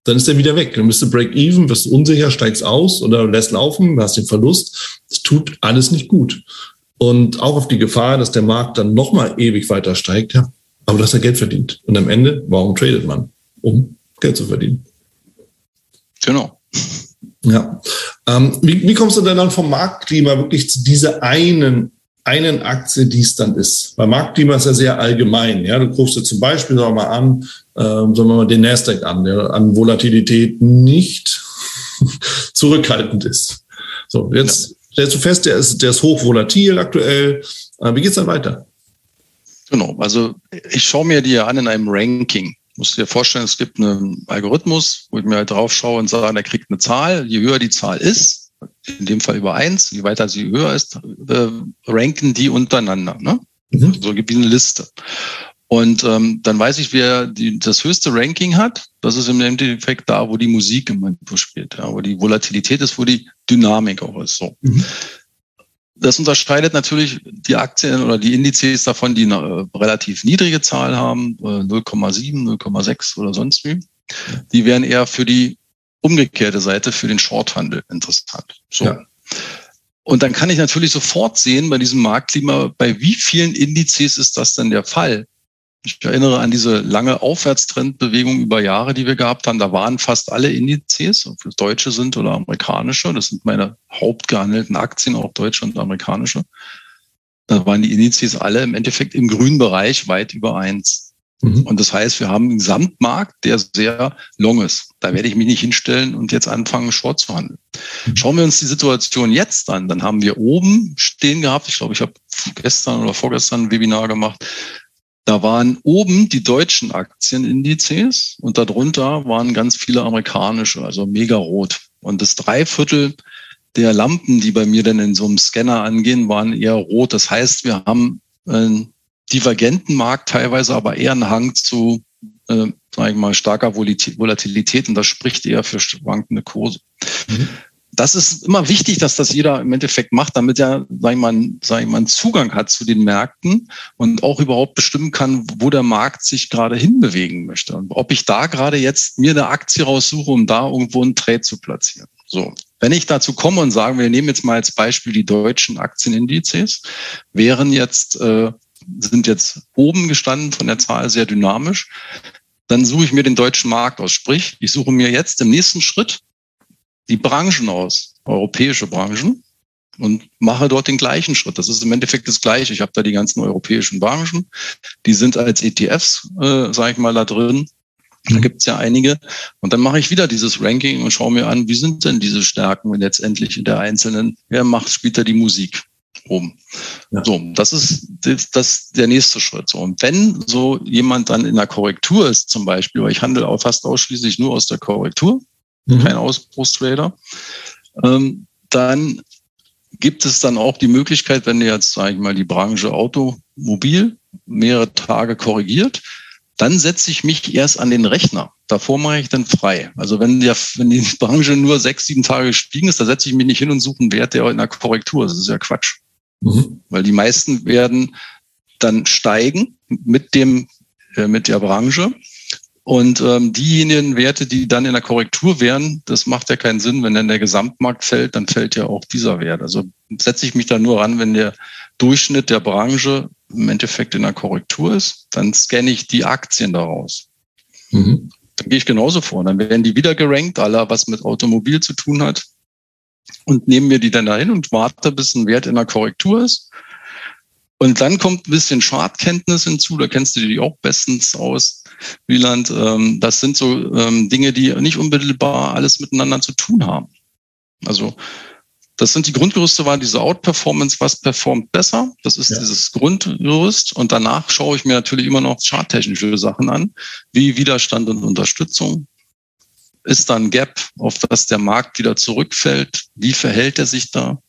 Dann ist er wieder weg. Dann bist du Break-Even, wirst unsicher, steigst aus oder lässt laufen, hast den Verlust. Das tut alles nicht gut und auch auf die Gefahr, dass der Markt dann nochmal ewig weiter steigt. Ja, aber dass er Geld verdient. Und am Ende, warum tradet man? Um Geld zu verdienen. Genau. Ja. Ähm, wie, wie kommst du denn dann vom Marktklima wirklich zu dieser einen, einen Aktie, die es dann ist? Weil Marktklima ist ja sehr allgemein. Ja, du guckst dir zum Beispiel sagen wir mal an, ähm, sagen wir mal den Nasdaq an, der an Volatilität nicht zurückhaltend ist. So, jetzt stellst du fest, der ist, der ist hochvolatil aktuell. Äh, wie geht's dann weiter? Genau, also ich schaue mir die ja an in einem Ranking. Du musst dir vorstellen, es gibt einen Algorithmus, wo ich mir halt drauf schaue und sage, der kriegt eine Zahl. Je höher die Zahl ist, in dem Fall über eins, je weiter sie höher ist, äh, ranken die untereinander. Ne? Mhm. So gibt es eine Liste. Und ähm, dann weiß ich, wer die, das höchste Ranking hat. Das ist im Endeffekt da, wo die Musik im Moment spielt, ja, wo die Volatilität ist, wo die Dynamik auch ist. So. Mhm. Das unterscheidet natürlich die Aktien oder die Indizes davon, die eine äh, relativ niedrige Zahl haben, 0,7, äh, 0,6 oder sonst wie. Die wären eher für die umgekehrte Seite, für den Shorthandel interessant. So. Ja. Und dann kann ich natürlich sofort sehen bei diesem Marktklima, bei wie vielen Indizes ist das denn der Fall? Ich erinnere an diese lange Aufwärtstrendbewegung über Jahre, die wir gehabt haben. Da waren fast alle Indizes, ob es deutsche sind oder amerikanische. Das sind meine hauptgehandelten Aktien, auch deutsche und amerikanische. Da waren die Indizes alle im Endeffekt im grünen Bereich weit über eins. Mhm. Und das heißt, wir haben einen Gesamtmarkt, der sehr long ist. Da werde ich mich nicht hinstellen und jetzt anfangen, Short zu handeln. Mhm. Schauen wir uns die Situation jetzt an. Dann haben wir oben stehen gehabt, ich glaube, ich habe gestern oder vorgestern ein Webinar gemacht. Da waren oben die deutschen Aktienindizes und darunter waren ganz viele amerikanische, also mega rot. Und das Dreiviertel der Lampen, die bei mir dann in so einem Scanner angehen, waren eher rot. Das heißt, wir haben einen divergenten Markt teilweise, aber eher einen Hang zu, äh, sage ich mal, starker Volatilität und das spricht eher für schwankende Kurse. Mhm. Das ist immer wichtig, dass das jeder im Endeffekt macht, damit er, sag ich mal, sag ich mal, Zugang hat zu den Märkten und auch überhaupt bestimmen kann, wo der Markt sich gerade hinbewegen möchte und ob ich da gerade jetzt mir eine Aktie raussuche, um da irgendwo einen Trade zu platzieren. So. Wenn ich dazu komme und sagen, wir nehmen jetzt mal als Beispiel die deutschen Aktienindizes, wären jetzt, äh, sind jetzt oben gestanden von der Zahl sehr dynamisch, dann suche ich mir den deutschen Markt aus. Sprich, ich suche mir jetzt im nächsten Schritt die Branchen aus, europäische Branchen, und mache dort den gleichen Schritt. Das ist im Endeffekt das Gleiche. Ich habe da die ganzen europäischen Branchen, die sind als ETFs, äh, sage ich mal, da drin. Da mhm. gibt's ja einige. Und dann mache ich wieder dieses Ranking und schaue mir an, wie sind denn diese Stärken letztendlich in der einzelnen, wer macht, spielt da die Musik oben. Ja. So, das ist das, das der nächste Schritt. So, und wenn so jemand dann in der Korrektur ist, zum Beispiel, weil ich handle auch fast ausschließlich nur aus der Korrektur, mhm. kein Ausbruchstrader, ähm, dann gibt es dann auch die Möglichkeit, wenn jetzt, sage ich mal, die Branche Automobil mehrere Tage korrigiert, dann setze ich mich erst an den Rechner. Davor mache ich dann frei. Also wenn, der, wenn die Branche nur sechs, sieben Tage gestiegen ist, da setze ich mich nicht hin und suche einen Wert, der in der Korrektur ist. Das ist ja Quatsch. Mhm. Weil die meisten werden dann steigen mit dem, äh, mit der Branche. Und ähm, diejenigen Werte, die dann in der Korrektur wären, das macht ja keinen Sinn. Wenn dann der Gesamtmarkt fällt, dann fällt ja auch dieser Wert. Also setze ich mich da nur ran, wenn der Durchschnitt der Branche im Endeffekt in der Korrektur ist, dann scanne ich die Aktien daraus. Mhm. Dann gehe ich genauso vor. Dann werden die wieder gerankt, aller was mit Automobil zu tun hat. Und nehme mir die dann dahin und warte, bis ein Wert in der Korrektur ist. Und dann kommt ein bisschen Chartkenntnis hinzu. Da kennst du die auch bestens aus, Wieland. Ähm, das sind so ähm, Dinge, die nicht unmittelbar alles miteinander zu tun haben. Also das sind die Grundgerüste, waren diese Outperformance, was performt besser. Das ist ja. dieses Grundgerüst. Und danach schaue ich mir natürlich immer noch charttechnische Sachen an, wie Widerstand und Unterstützung. Ist da ein Gap, auf das der Markt wieder zurückfällt? Wie verhält er sich da?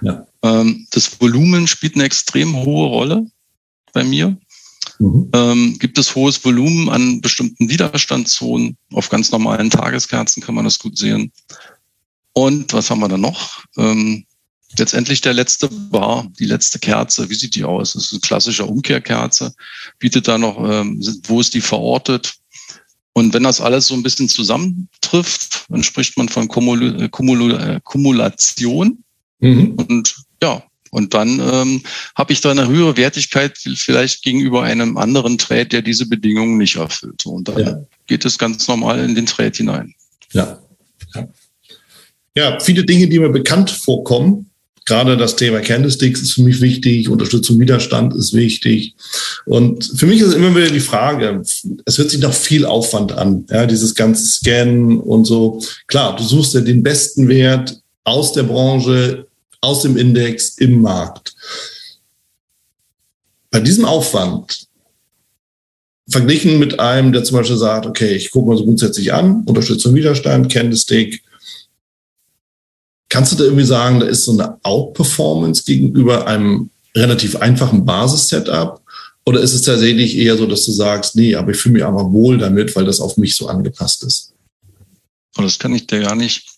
Ja. Ähm, das Volumen spielt eine extrem hohe Rolle bei mir. Mhm. Ähm, gibt es hohes Volumen an bestimmten Widerstandszonen? Auf ganz normalen Tageskerzen kann man das gut sehen. Und was haben wir da noch? Ähm, letztendlich der letzte Bar, die letzte Kerze. Wie sieht die aus? Das ist eine klassische Umkehrkerze. Bietet da noch, ähm, wo ist die verortet? Und wenn das alles so ein bisschen zusammentrifft, dann spricht man von Kumul äh, Kumul äh, Kumulation. Mhm. Und ja, und dann ähm, habe ich da eine höhere Wertigkeit vielleicht gegenüber einem anderen Trade, der diese Bedingungen nicht erfüllt. Und dann ja. geht es ganz normal in den Trade hinein. Ja. ja ja, viele Dinge, die mir bekannt vorkommen. Gerade das Thema Candlesticks ist für mich wichtig, Unterstützung Widerstand ist wichtig. Und für mich ist immer wieder die Frage, es hört sich noch viel Aufwand an, ja, dieses ganze Scannen und so. Klar, du suchst ja den besten Wert aus der Branche, aus dem Index, im Markt. Bei diesem Aufwand, verglichen mit einem, der zum Beispiel sagt, okay, ich gucke mal so grundsätzlich an, Unterstützung Widerstand, Candlestick, Kannst du da irgendwie sagen, da ist so eine Outperformance gegenüber einem relativ einfachen Basis-Setup? Oder ist es tatsächlich eher so, dass du sagst, nee, aber ich fühle mich aber wohl damit, weil das auf mich so angepasst ist? Und das kann ich dir gar nicht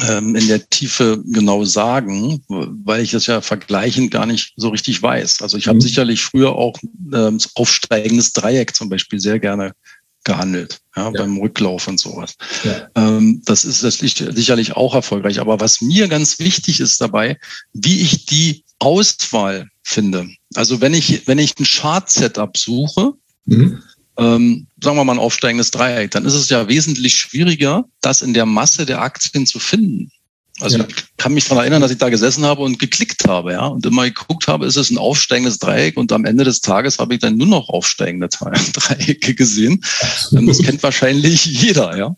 in der Tiefe genau sagen, weil ich das ja vergleichend gar nicht so richtig weiß. Also ich habe mhm. sicherlich früher auch ähm, aufsteigendes Dreieck zum Beispiel sehr gerne gehandelt, ja, ja. beim Rücklauf und sowas. Ja. Ähm, das ist sicherlich auch erfolgreich. Aber was mir ganz wichtig ist dabei, wie ich die Auswahl finde. Also wenn ich, wenn ich ein Chart-Setup suche, mhm. ähm, sagen wir mal ein aufsteigendes Dreieck, dann ist es ja wesentlich schwieriger, das in der Masse der Aktien zu finden. Also ja. ich kann mich daran erinnern, dass ich da gesessen habe und geklickt habe, ja, und immer geguckt habe, ist es ein aufsteigendes Dreieck und am Ende des Tages habe ich dann nur noch aufsteigende Dreiecke gesehen. Das kennt wahrscheinlich jeder, ja.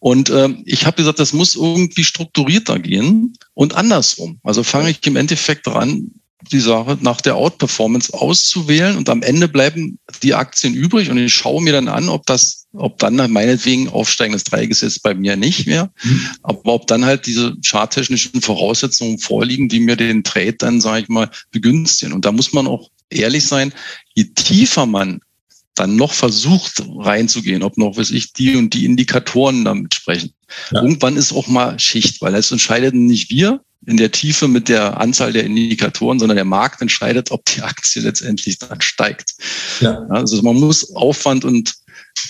Und ähm, ich habe gesagt, das muss irgendwie strukturierter gehen und andersrum. Also fange ich im Endeffekt dran, die Sache nach der Outperformance auszuwählen und am Ende bleiben die Aktien übrig und ich schaue mir dann an, ob das, ob dann meinetwegen aufsteigendes Dreieck ist jetzt bei mir nicht mehr, mhm. aber ob dann halt diese charttechnischen Voraussetzungen vorliegen, die mir den Trade dann, sage ich mal, begünstigen. Und da muss man auch ehrlich sein, je tiefer man dann noch versucht reinzugehen, ob noch, weiß ich, die und die Indikatoren damit sprechen. Ja. Irgendwann ist auch mal Schicht, weil es entscheidet nicht wir in der Tiefe mit der Anzahl der Indikatoren, sondern der Markt entscheidet, ob die Aktie letztendlich dann steigt. Ja. Also man muss Aufwand und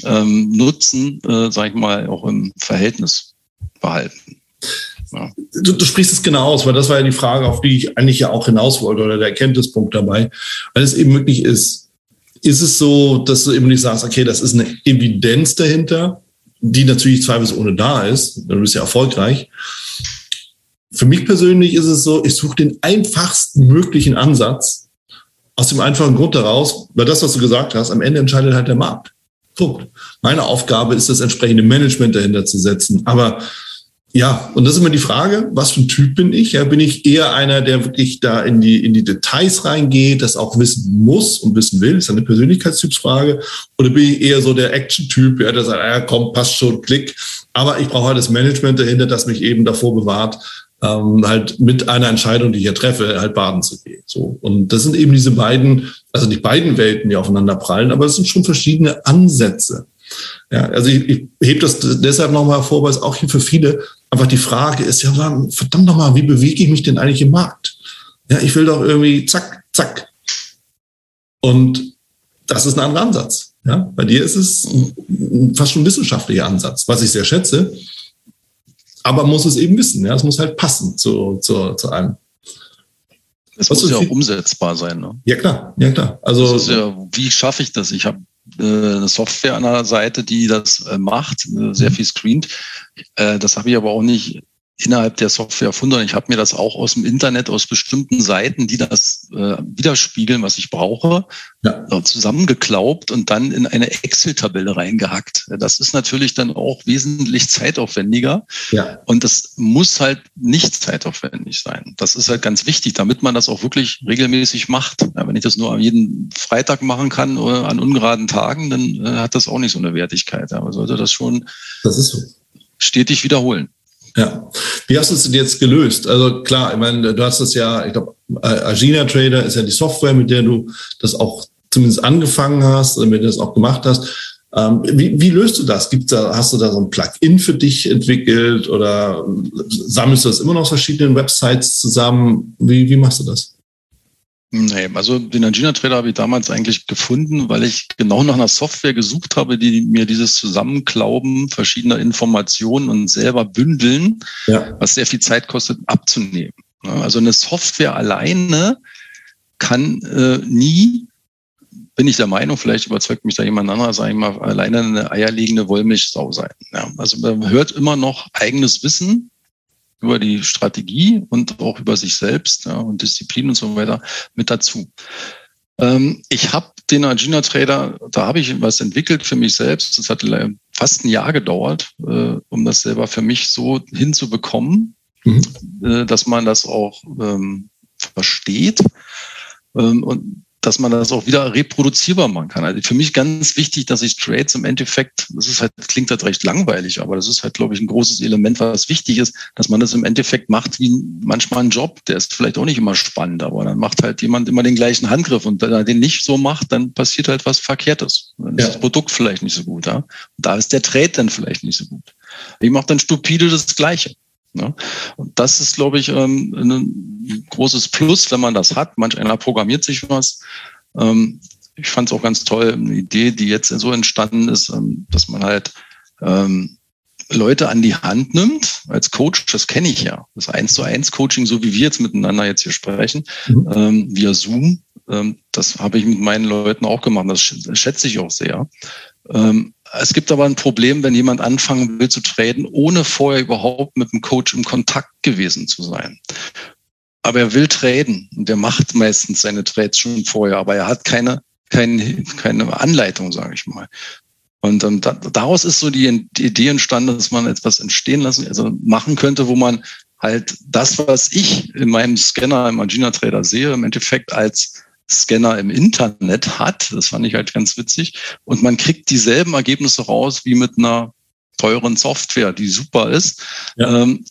ähm, Nutzen, äh, sage ich mal, auch im Verhältnis behalten. Ja. Du, du, sprichst es genau aus, weil das war ja die Frage, auf die ich eigentlich ja auch hinaus wollte oder der Erkenntnispunkt dabei, weil es eben wirklich ist, ist es so, dass du eben nicht sagst, okay, das ist eine Evidenz dahinter, die natürlich zweifelsohne da ist, dann bist du ja erfolgreich. Für mich persönlich ist es so, ich suche den einfachsten möglichen Ansatz aus dem einfachen Grund daraus, weil das, was du gesagt hast, am Ende entscheidet halt der Markt. Punkt. Meine Aufgabe ist, das entsprechende Management dahinter zu setzen. Aber ja, und das ist immer die Frage, was für ein Typ bin ich? Ja, bin ich eher einer, der wirklich da in die, in die Details reingeht, das auch wissen muss und wissen will? Das ist eine Persönlichkeitstypsfrage. Oder bin ich eher so der Action-Typ, ja, der sagt, ja, komm, passt schon, klick. Aber ich brauche halt das Management dahinter, das mich eben davor bewahrt, ähm, halt mit einer Entscheidung, die ich ja treffe, halt baden zu gehen. So. Und das sind eben diese beiden, also nicht beiden Welten, die aufeinander prallen, aber es sind schon verschiedene Ansätze. Ja, also ich, ich hebe das deshalb nochmal vor, weil es auch hier für viele einfach die Frage ist, ja, verdammt nochmal, wie bewege ich mich denn eigentlich im Markt? Ja, ich will doch irgendwie zack, zack. Und das ist ein anderer Ansatz. Ja, bei dir ist es fast schon ein wissenschaftlicher Ansatz, was ich sehr schätze. Aber muss es eben wissen. Ja, es muss halt passen zu, zu, zu einem. Es muss ja auch umsetzbar sein. Ne? Ja, klar, ja, klar. Also, ja, wie schaffe ich das? Ich habe äh, eine Software an der Seite, die das äh, macht, äh, sehr mhm. viel screent. Das habe ich aber auch nicht innerhalb der Software erfunden. Ich habe mir das auch aus dem Internet, aus bestimmten Seiten, die das äh, widerspiegeln, was ich brauche, ja. zusammengeklaubt und dann in eine Excel-Tabelle reingehackt. Das ist natürlich dann auch wesentlich zeitaufwendiger. Ja. Und das muss halt nicht zeitaufwendig sein. Das ist halt ganz wichtig, damit man das auch wirklich regelmäßig macht. Ja, wenn ich das nur jeden Freitag machen kann oder an ungeraden Tagen, dann äh, hat das auch nicht so eine Wertigkeit. Aber sollte das schon das so. stetig wiederholen. Ja. Wie hast du es denn jetzt gelöst? Also klar, ich meine, du hast es ja, ich glaube, Agina Trader ist ja die Software, mit der du das auch zumindest angefangen hast, mit der du das auch gemacht hast. Ähm, wie, wie, löst du das? Gibt's da, hast du da so ein Plugin für dich entwickelt oder sammelst du das immer noch aus verschiedenen Websites zusammen? Wie, wie machst du das? Nee, also den Angina Trader habe ich damals eigentlich gefunden, weil ich genau nach einer Software gesucht habe, die mir dieses Zusammenklauben verschiedener Informationen und selber bündeln, ja. was sehr viel Zeit kostet, abzunehmen. Also eine Software alleine kann äh, nie, bin ich der Meinung, vielleicht überzeugt mich da jemand anderer, sage ich mal, alleine eine eierlegende Wollmilchsau sein. Ja, also man hört immer noch eigenes Wissen über die Strategie und auch über sich selbst ja, und Disziplin und so weiter mit dazu. Ähm, ich habe den Agina Trader, da habe ich was entwickelt für mich selbst. Das hat fast ein Jahr gedauert, äh, um das selber für mich so hinzubekommen, mhm. äh, dass man das auch ähm, versteht. Ähm, und dass man das auch wieder reproduzierbar machen kann. Also für mich ganz wichtig, dass ich Trades im Endeffekt, das ist halt, klingt halt recht langweilig, aber das ist halt, glaube ich, ein großes Element, was wichtig ist, dass man das im Endeffekt macht wie manchmal ein Job. Der ist vielleicht auch nicht immer spannend, aber dann macht halt jemand immer den gleichen Handgriff und wenn er den nicht so macht, dann passiert halt was Verkehrtes. Dann ist das Produkt vielleicht nicht so gut. Ja? Und da ist der Trade dann vielleicht nicht so gut. Ich mache dann stupide das Gleiche. Ne? Und das ist, glaube ich, ähm, ein großes Plus, wenn man das hat. Manch einer programmiert sich was. Ähm, ich fand es auch ganz toll, eine Idee, die jetzt so entstanden ist, ähm, dass man halt Leute an die Hand nimmt als Coach, das kenne ich ja. Das eins zu eins Coaching, so wie wir jetzt miteinander jetzt hier sprechen, mhm. via Zoom. das habe ich mit meinen Leuten auch gemacht. Das schätze ich auch sehr. Es gibt aber ein Problem, wenn jemand anfangen will zu traden, ohne vorher überhaupt mit dem Coach im Kontakt gewesen zu sein. Aber er will traden und er macht meistens seine Trades schon vorher, aber er hat keine, keine, keine Anleitung, sage ich mal. Und ähm, da, daraus ist so die, die Idee entstanden, dass man etwas entstehen lassen, also machen könnte, wo man halt das, was ich in meinem Scanner im Agina Trader sehe, im Endeffekt als Scanner im Internet hat. Das fand ich halt ganz witzig. Und man kriegt dieselben Ergebnisse raus wie mit einer teuren Software, die super ist. Ja. Ähm,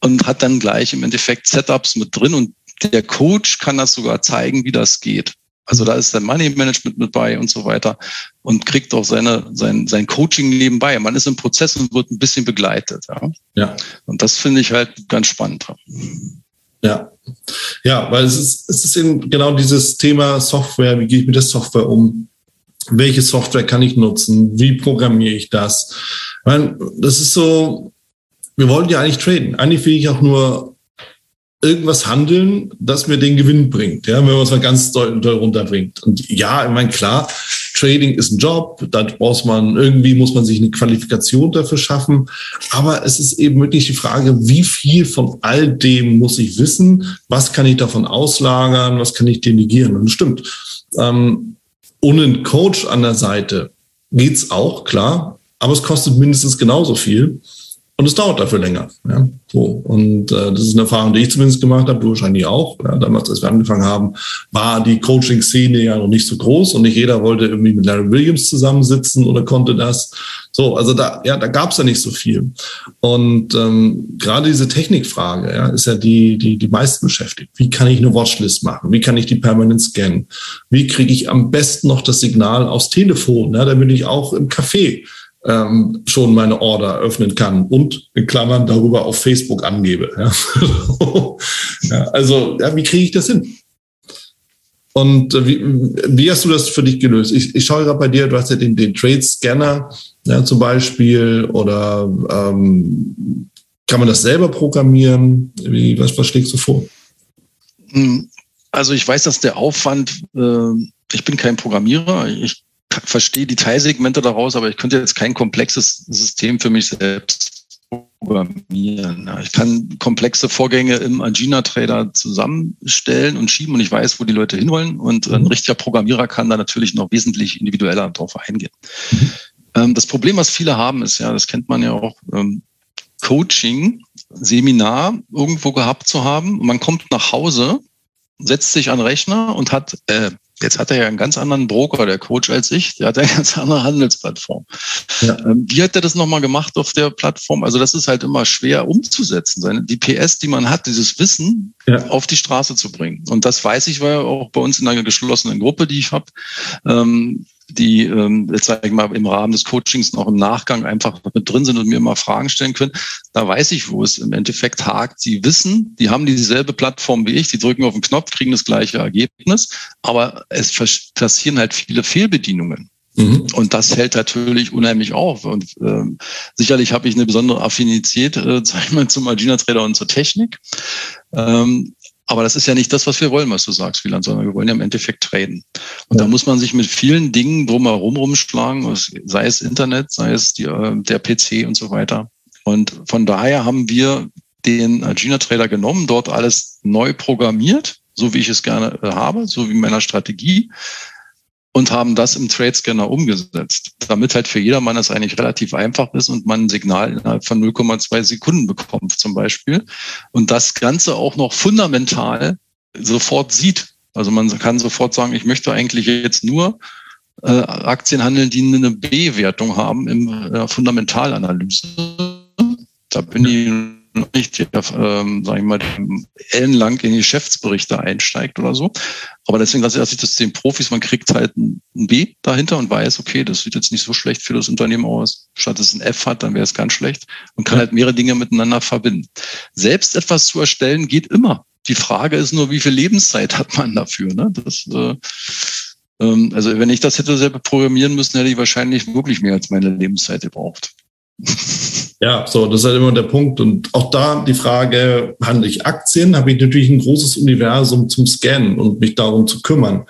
und hat dann gleich im Endeffekt Setups mit drin und der Coach kann das sogar zeigen, wie das geht. Also da ist der Money Management mit bei und so weiter und kriegt auch seine, sein, sein Coaching nebenbei. Man ist im Prozess und wird ein bisschen begleitet. Ja. ja. Und das finde ich halt ganz spannend. Ja. Ja, weil es ist, es ist eben genau dieses Thema Software. Wie gehe ich mit der Software um? Welche Software kann ich nutzen? Wie programmiere ich das? Ich meine, das ist so, wir wollen ja eigentlich traden. Eigentlich will ich auch nur irgendwas handeln, das mir den Gewinn bringt, ja, wenn man es mal ganz doll, doll runterbringt. Und ja, ich meine, klar, Trading ist ein Job, da braucht man, irgendwie muss man sich eine Qualifikation dafür schaffen. Aber es ist eben wirklich die Frage, wie viel von all dem muss ich wissen? Was kann ich davon auslagern? Was kann ich delegieren? Und stimmt. Ähm, ohne einen Coach an der Seite geht's auch, klar. Aber es kostet mindestens genauso viel. Und es dauert dafür länger. Ja, so. Und äh, das ist eine Erfahrung, die ich zumindest gemacht habe, du wahrscheinlich auch. Ja, damals, als wir angefangen haben, war die Coaching-Szene ja noch nicht so groß und nicht jeder wollte irgendwie mit Larry Williams zusammensitzen oder konnte das. So, also da, ja, da gab es ja nicht so viel. Und ähm, gerade diese Technikfrage ja, ist ja die, die die meisten beschäftigt. Wie kann ich eine Watchlist machen? Wie kann ich die permanent scannen? Wie kriege ich am besten noch das Signal aufs Telefon, ja, damit ich auch im Café ähm, schon meine Order öffnen kann und in Klammern darüber auf Facebook angebe. Ja. ja, also, ja, wie kriege ich das hin? Und äh, wie, wie hast du das für dich gelöst? Ich, ich schaue gerade bei dir, du hast ja den, den Trade-Scanner ja, zum Beispiel oder ähm, kann man das selber programmieren? Wie, was, was schlägst du vor? Hm, also ich weiß, dass der Aufwand, äh, ich bin kein Programmierer, ich verstehe die Teilsegmente daraus, aber ich könnte jetzt kein komplexes System für mich selbst programmieren. Ich kann komplexe Vorgänge im Agina-Trader zusammenstellen und schieben und ich weiß, wo die Leute hinwollen. Und ein richtiger Programmierer kann da natürlich noch wesentlich individueller drauf eingehen. Mhm. Ähm, das Problem, was viele haben, ist ja, das kennt man ja auch, ähm, Coaching, Seminar irgendwo gehabt zu haben. Und man kommt nach Hause, setzt sich an Rechner und hat äh, Jetzt hat er ja einen ganz anderen Broker, der Coach als ich. Der hat eine ganz andere Handelsplattform. Ja. Ähm, wie hat er das nochmal gemacht auf der Plattform? Also das ist halt immer schwer umzusetzen, seine, die PS, die man hat, dieses Wissen ja. auf die Straße zu bringen. Und das weiß ich, weil auch bei uns in einer geschlossenen Gruppe, die ich habe, ähm, die ähm, ich mal im Rahmen des Coachings noch im Nachgang einfach mit drin sind und mir immer Fragen stellen können, da weiß ich, wo es im Endeffekt hakt. Sie wissen, die haben dieselbe Plattform wie ich, die drücken auf den Knopf, kriegen das gleiche Ergebnis, aber es passieren halt viele Fehlbedienungen. Mhm. Und das hält natürlich unheimlich auf. Und ähm, sicherlich habe ich eine besondere Affinität, äh, sag ich mal, zum Agina Trader und zur Technik. Ähm, aber das ist ja nicht das, was wir wollen, was du sagst, Wieland, sondern wir wollen ja im Endeffekt traden. Und ja. da muss man sich mit vielen Dingen drumherum rumschlagen, sei es Internet, sei es die, äh, der PC und so weiter. Und von daher haben wir den Agina Trader genommen, dort alles neu programmiert, so wie ich es gerne äh, habe, so wie in meiner Strategie und haben das im Trade Scanner umgesetzt, damit halt für jedermann das eigentlich relativ einfach ist und man ein Signal innerhalb von 0,2 Sekunden bekommt zum Beispiel und das Ganze auch noch fundamental sofort sieht. Also man kann sofort sagen, ich möchte eigentlich jetzt nur äh, Aktien handeln, die eine B-Wertung haben im äh, Fundamentalanalyse. Da bin ich nicht, der, ähm, sag ich mal, ellenlang in die Geschäftsberichte einsteigt oder so. Aber deswegen lasse ich das den Profis, man kriegt halt ein B dahinter und weiß, okay, das sieht jetzt nicht so schlecht für das Unternehmen aus. Statt es ein F hat, dann wäre es ganz schlecht und kann halt mehrere Dinge miteinander verbinden. Selbst etwas zu erstellen geht immer. Die Frage ist nur, wie viel Lebenszeit hat man dafür? Ne? Das, äh, ähm, also wenn ich das hätte selber programmieren müssen, hätte ich wahrscheinlich wirklich mehr als meine Lebenszeit gebraucht. Ja, so, das ist halt immer der Punkt. Und auch da die Frage, handle ich Aktien, habe ich natürlich ein großes Universum zum Scannen und mich darum zu kümmern.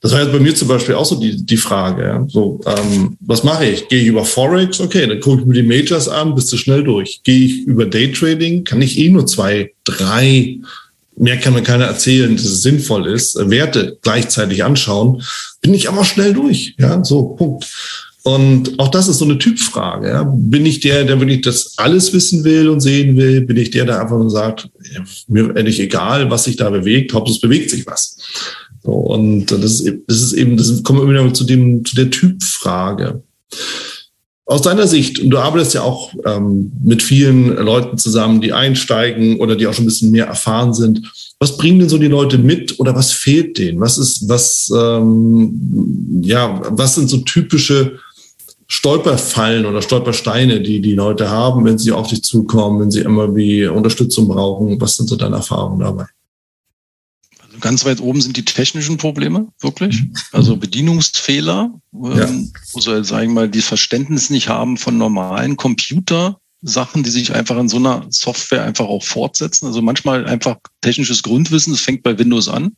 Das war jetzt bei mir zum Beispiel auch so die, die Frage. Ja? So, ähm, was mache ich? Gehe ich über Forex? Okay, dann gucke ich mir die Majors an, bist du schnell durch. Gehe ich über Daytrading? Kann ich eh nur zwei, drei, mehr kann mir keiner erzählen, dass es sinnvoll ist, Werte gleichzeitig anschauen, bin ich aber schnell durch. Ja, so, Punkt. Und auch das ist so eine Typfrage. Ja. Bin ich der, der wirklich das alles wissen will und sehen will? Bin ich der, der einfach nur sagt, mir ehrlich egal, was sich da bewegt, Hauptsache es bewegt sich was. So, und das ist, das ist eben, das kommen wir wieder zu dem, zu der Typfrage. Aus deiner Sicht, und du arbeitest ja auch ähm, mit vielen Leuten zusammen, die einsteigen oder die auch schon ein bisschen mehr erfahren sind. Was bringen denn so die Leute mit oder was fehlt denen? Was ist, was, ähm, ja, was sind so typische Stolperfallen oder Stolpersteine, die die Leute haben, wenn sie auf dich zukommen, wenn sie immer wie Unterstützung brauchen? Was sind so deine Erfahrungen dabei? Also ganz weit oben sind die technischen Probleme, wirklich. Mhm. Also Bedienungsfehler, ja. ähm, also sagen wir mal, die Verständnis nicht haben von normalen Computer, Sachen, die sich einfach in so einer Software einfach auch fortsetzen. Also manchmal einfach technisches Grundwissen, das fängt bei Windows an.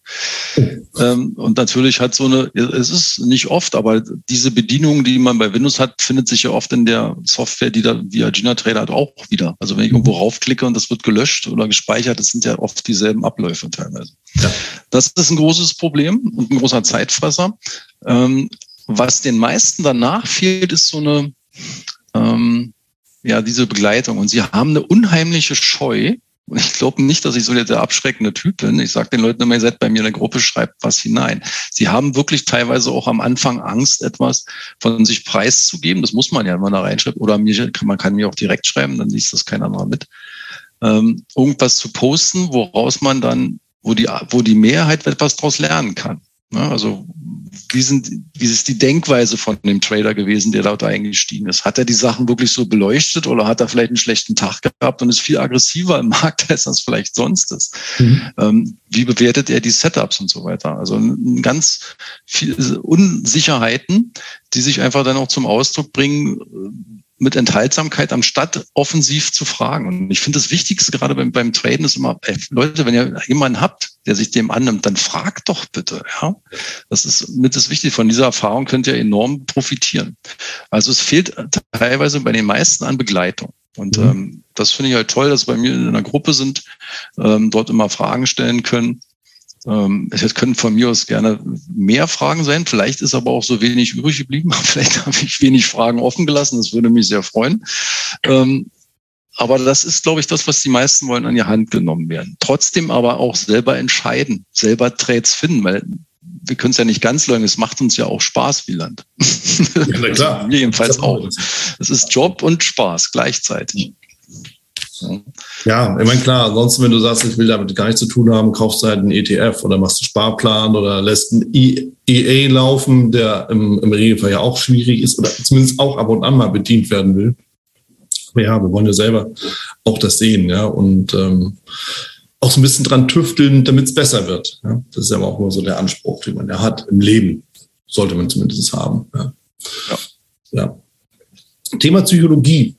Ähm, und natürlich hat so eine, es ist nicht oft, aber diese Bedienung, die man bei Windows hat, findet sich ja oft in der Software, die da via Gina Trader hat, auch wieder. Also wenn ich irgendwo raufklicke und das wird gelöscht oder gespeichert, das sind ja oft dieselben Abläufe teilweise. Ja. Das ist ein großes Problem und ein großer Zeitfresser. Ähm, was den meisten danach fehlt, ist so eine, ähm, ja, diese Begleitung. Und sie haben eine unheimliche Scheu. Und ich glaube nicht, dass ich so der abschreckende Typ bin. Ich sage den Leuten immer, ihr seid bei mir in der Gruppe, schreibt was hinein. Sie haben wirklich teilweise auch am Anfang Angst, etwas von sich preiszugeben. Das muss man ja, wenn man da reinschreibt. Oder man kann mir auch direkt schreiben, dann liest das keiner anderer mit. Ähm, irgendwas zu posten, woraus man dann, wo die, wo die Mehrheit etwas daraus lernen kann. Ja, also wie, sind, wie ist die Denkweise von dem Trader gewesen, der dort eingestiegen ist? Hat er die Sachen wirklich so beleuchtet oder hat er vielleicht einen schlechten Tag gehabt und ist viel aggressiver im Markt, als das vielleicht sonst ist? Mhm. Ähm, wie bewertet er die Setups und so weiter? Also ganz viele Unsicherheiten, die sich einfach dann auch zum Ausdruck bringen, mit Enthaltsamkeit am Stadt offensiv zu fragen. Und ich finde das Wichtigste gerade beim, beim Traden ist immer, ey, Leute, wenn ihr jemanden habt, der sich dem annimmt, dann fragt doch bitte. Ja, das ist mit das Wichtige. Von dieser Erfahrung könnt ihr enorm profitieren. Also es fehlt teilweise bei den meisten an Begleitung. Und mhm. ähm, das finde ich halt toll, dass bei mir in einer Gruppe sind, ähm, dort immer Fragen stellen können. Ähm, es können von mir aus gerne mehr Fragen sein. Vielleicht ist aber auch so wenig übrig geblieben. Vielleicht habe ich wenig Fragen offen gelassen. Das würde mich sehr freuen. Ähm, aber das ist, glaube ich, das, was die meisten wollen, an die Hand genommen werden. Trotzdem aber auch selber entscheiden, selber Trades finden, weil wir können es ja nicht ganz leugnen, es macht uns ja auch Spaß, Wieland. Ja, klar. Jedenfalls auch. Es ist Job und Spaß gleichzeitig. Ja, ich meine, klar, ansonsten, wenn du sagst, ich will damit gar nichts zu tun haben, kaufst du halt einen ETF oder machst einen Sparplan oder lässt einen EA laufen, der im, im Regelfall ja auch schwierig ist oder zumindest auch ab und an mal bedient werden will. Aber ja, wir wollen ja selber auch das sehen, ja, und ähm, auch so ein bisschen dran tüfteln, damit es besser wird. Ja? Das ist ja auch nur so der Anspruch, den man ja hat im Leben. Sollte man zumindest haben. Ja. ja. ja. Thema Psychologie.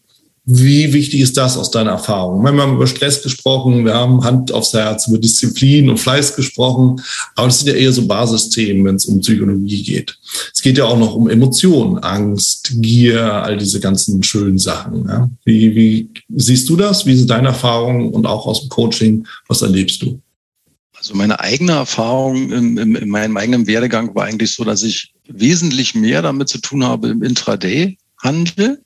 Wie wichtig ist das aus deiner Erfahrung? Wir haben über Stress gesprochen, wir haben Hand aufs Herz, über Disziplin und Fleiß gesprochen, aber das sind ja eher so Basisthemen, wenn es um Psychologie geht. Es geht ja auch noch um Emotionen, Angst, Gier, all diese ganzen schönen Sachen. Ja? Wie, wie siehst du das? Wie sind deine Erfahrungen und auch aus dem Coaching? Was erlebst du? Also meine eigene Erfahrung in, in, in meinem eigenen Werdegang war eigentlich so, dass ich wesentlich mehr damit zu tun habe im Intraday-Handel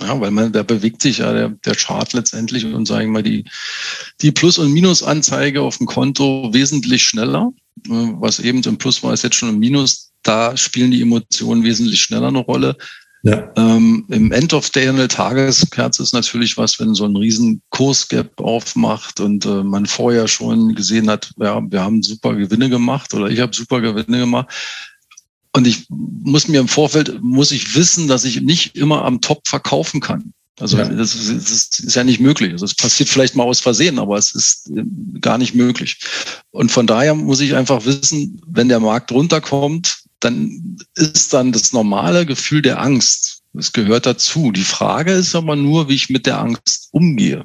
ja, weil man, da bewegt sich ja der, der Chart letztendlich und sagen wir mal die, die Plus- und Minusanzeige auf dem Konto wesentlich schneller. Äh, was eben im Plus war, ist jetzt schon im Minus. Da spielen die Emotionen wesentlich schneller eine Rolle. Ja. Ähm, Im End of Day in der Tageskerze ist natürlich was, wenn so ein riesen Kursgap aufmacht und äh, man vorher schon gesehen hat, ja, wir haben super Gewinne gemacht oder ich habe super Gewinne gemacht und ich muss mir im Vorfeld, muss ich wissen, dass ich nicht immer am Top verkaufen kann. Also ja. Das, ist, das, ist, ja nicht möglich. Also es passiert vielleicht mal aus Versehen, aber es ist äh, gar nicht möglich. Und von daher muss ich einfach wissen, wenn der Markt runterkommt, dann ist dann das normale Gefühl der Angst. Das gehört dazu. Die Frage ist aber nur, wie ich mit der Angst umgehe.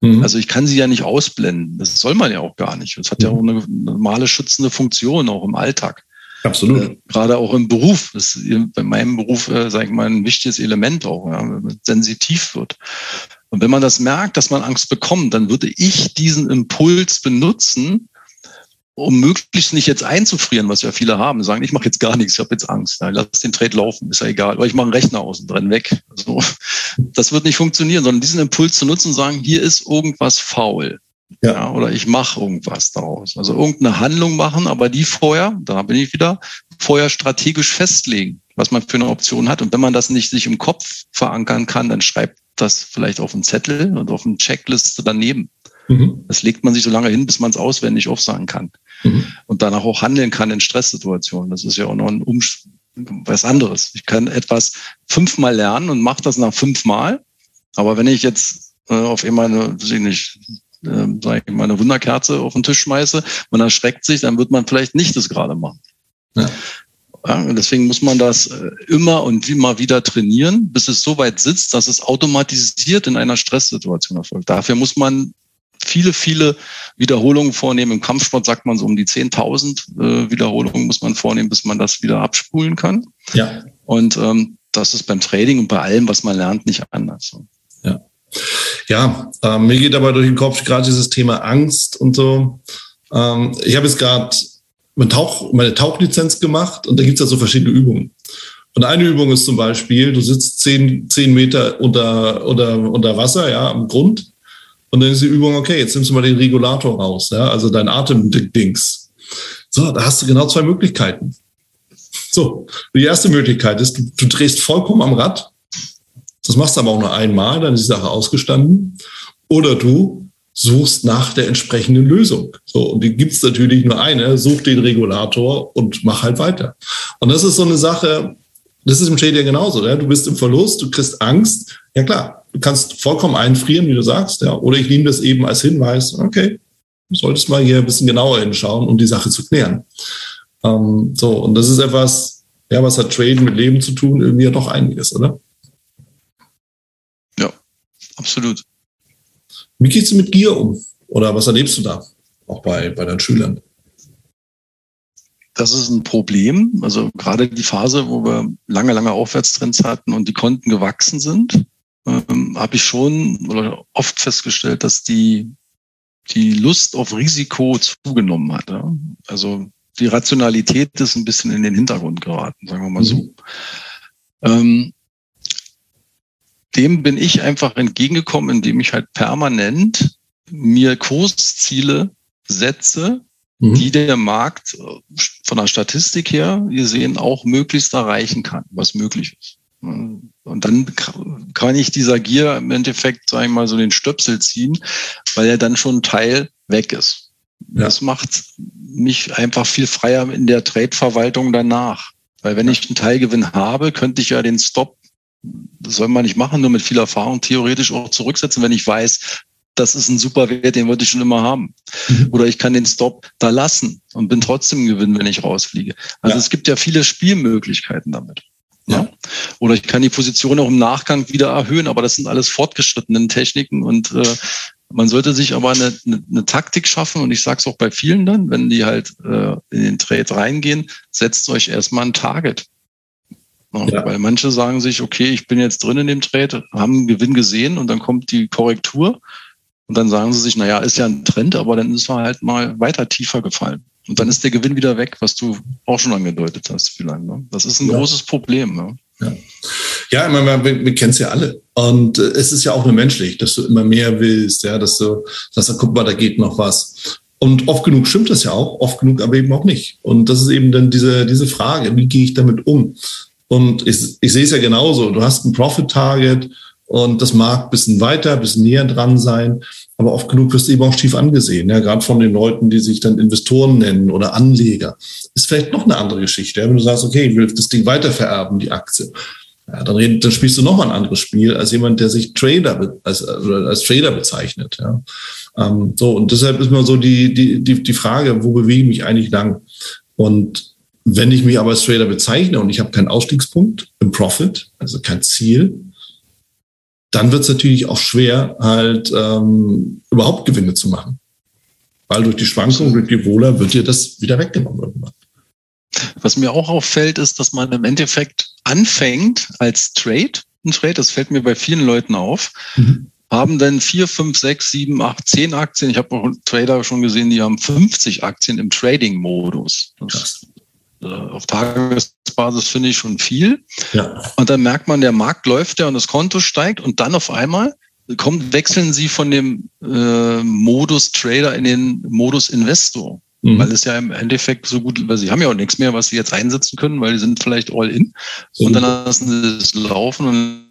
Mhm. Also ich kann sie ja nicht ausblenden. Das soll man ja auch gar nicht. Das hat ja auch eine normale schützende Funktion, auch im Alltag. Absolut. Äh, gerade auch im Beruf. Das ist bei meinem Beruf, äh, sage ich mal, ein wichtiges Element auch, ja, wenn man sensitiv wird. Und wenn man das merkt, dass man Angst bekommt, dann würde ich diesen Impuls benutzen, um möglichst nicht jetzt einzufrieren, was ja viele haben, sagen, ich mache jetzt gar nichts, ich habe jetzt Angst, ja, lass den Trade laufen, ist ja egal, aber ich mache einen Rechner außen drin weg. Also, das wird nicht funktionieren, sondern diesen Impuls zu nutzen und sagen, hier ist irgendwas faul. Ja. ja oder ich mache irgendwas daraus. Also irgendeine Handlung machen, aber die vorher, da bin ich wieder, vorher strategisch festlegen, was man für eine Option hat. Und wenn man das nicht sich im Kopf verankern kann, dann schreibt das vielleicht auf einen Zettel und auf eine Checkliste daneben. Mhm. Das legt man sich so lange hin, bis man es auswendig aufsagen kann. Mhm. Und danach auch handeln kann in Stresssituationen. Das ist ja auch noch ein um was anderes. Ich kann etwas fünfmal lernen und mache das nach fünfmal. Aber wenn ich jetzt äh, auf einmal eine, weiß ich nicht, äh, sag ich mal, eine Wunderkerze auf den Tisch schmeiße, man erschreckt sich, dann wird man vielleicht nicht das gerade machen. Ja. Ja, deswegen muss man das äh, immer und immer wieder trainieren, bis es so weit sitzt, dass es automatisiert in einer Stresssituation erfolgt. Dafür muss man viele, viele Wiederholungen vornehmen. Im Kampfsport sagt man so um die 10.000 äh, Wiederholungen muss man vornehmen, bis man das wieder abspulen kann. Ja. Und ähm, das ist beim Trading und bei allem, was man lernt, nicht anders. Ja. Äh, mir geht aber durch den Kopf gerade dieses Thema Angst und so. Ähm, ich habe jetzt gerade meine, Tauch, meine Tauchlizenz gemacht und da gibt es ja so verschiedene Übungen. Und eine Übung ist zum Beispiel, du sitzt zehn, zehn Meter unter, unter, unter Wasser, ja, am Grund und dann ist die Übung, okay, jetzt nimmst du mal den Regulator raus, ja, also dein Atemdings. So, da hast du genau zwei Möglichkeiten. So, die erste Möglichkeit ist, du, du drehst vollkommen am Rad. Das machst du aber auch nur einmal, dann ist die Sache ausgestanden. Oder du suchst nach der entsprechenden Lösung. So, und die gibt's natürlich nur eine, such den Regulator und mach halt weiter. Und das ist so eine Sache, das ist im Trade ja genauso. Ja? Du bist im Verlust, du kriegst Angst. Ja klar, du kannst vollkommen einfrieren, wie du sagst. Ja? Oder ich nehme das eben als Hinweis, okay, du solltest mal hier ein bisschen genauer hinschauen, um die Sache zu klären. Ähm, so, und das ist etwas, ja, was hat Trade mit Leben zu tun? Irgendwie ja doch einiges, oder? Absolut. Wie gehst du mit Gier um? Oder was erlebst du da? Auch bei, bei deinen Schülern? das ist ein Problem. Also gerade die Phase, wo wir lange, lange Aufwärtstrends hatten und die Konten gewachsen sind, ähm, habe ich schon oder oft festgestellt, dass die, die Lust auf Risiko zugenommen hat. Ja? Also die Rationalität ist ein bisschen in den Hintergrund geraten, sagen wir mal so. Mhm. Ähm, dem bin ich einfach entgegengekommen, indem ich halt permanent mir Kursziele setze, mhm. die der Markt äh, von der Statistik her, wir sehen, auch möglichst erreichen kann, was möglich ist. Und dann kann ich dieser Gier im Endeffekt, sage ich mal, so den Stöpsel ziehen, weil er dann schon ein Teil weg ist. Ja. Das macht mich einfach viel freier in der Trade-Verwaltung danach. Weil wenn ich einen Teilgewinn habe, könnte ich ja den Stop, das soll man nicht machen, nur mit viel Erfahrung theoretisch auch zurücksetzen, wenn ich weiß, das ist ein super Wert, den wollte ich schon immer haben. Mhm. Oder ich kann den Stop da lassen und bin trotzdem gewinnen, wenn ich rausfliege. Also ja. es gibt ja viele Spielmöglichkeiten damit. Ja. Oder ich kann die Position auch im Nachgang wieder erhöhen, aber das sind alles fortgeschrittene Techniken und äh, man sollte sich aber eine, eine, eine Taktik schaffen und ich sage es auch bei vielen dann, wenn die halt äh, in den Trade reingehen, setzt euch erstmal ein Target. Ja. Weil manche sagen sich, okay, ich bin jetzt drin in dem Trade, haben einen Gewinn gesehen und dann kommt die Korrektur und dann sagen sie sich, naja, ist ja ein Trend, aber dann ist er halt mal weiter tiefer gefallen. Und dann ist der Gewinn wieder weg, was du auch schon angedeutet hast, vielleicht. Ne? Das ist ein ja. großes Problem. Ne? Ja, ja meine, wir, wir kennen es ja alle. Und äh, es ist ja auch nur menschlich, dass du immer mehr willst, ja, dass du sagst, guck mal, da geht noch was. Und oft genug stimmt das ja auch, oft genug aber eben auch nicht. Und das ist eben dann diese, diese Frage, wie gehe ich damit um? Und ich, ich sehe es ja genauso. Du hast ein Profit-Target, und das mag ein bisschen weiter, ein bisschen näher dran sein, aber oft genug wirst du eben auch schief angesehen, ja, gerade von den Leuten, die sich dann Investoren nennen oder Anleger. Ist vielleicht noch eine andere Geschichte. Wenn du sagst, okay, ich will das Ding weiter vererben, die Aktie, ja, dann, red, dann spielst du noch mal ein anderes Spiel als jemand, der sich Trader als, als Trader bezeichnet. Ja. Ähm, so, und deshalb ist mal so die, die, die, die Frage, wo bewege ich mich eigentlich lang? Und wenn ich mich aber als Trader bezeichne und ich habe keinen Ausstiegspunkt im Profit, also kein Ziel, dann wird es natürlich auch schwer, halt ähm, überhaupt Gewinne zu machen. Weil durch die Schwankungen, durch die Wohler wird dir das wieder weggenommen irgendwann. Was mir auch auffällt, ist, dass man im Endeffekt anfängt als Trade, ein Trade, das fällt mir bei vielen Leuten auf, mhm. haben dann vier, fünf, sechs, sieben, acht, zehn Aktien. Ich habe auch Trader schon gesehen, die haben 50 Aktien im Trading-Modus. Auf Tagesbasis finde ich schon viel. Ja. Und dann merkt man, der Markt läuft ja und das Konto steigt und dann auf einmal kommt, wechseln sie von dem äh, Modus Trader in den Modus Investor. Mhm. Weil es ja im Endeffekt so gut, weil sie haben ja auch nichts mehr, was sie jetzt einsetzen können, weil die sind vielleicht all in. Und dann lassen sie es laufen und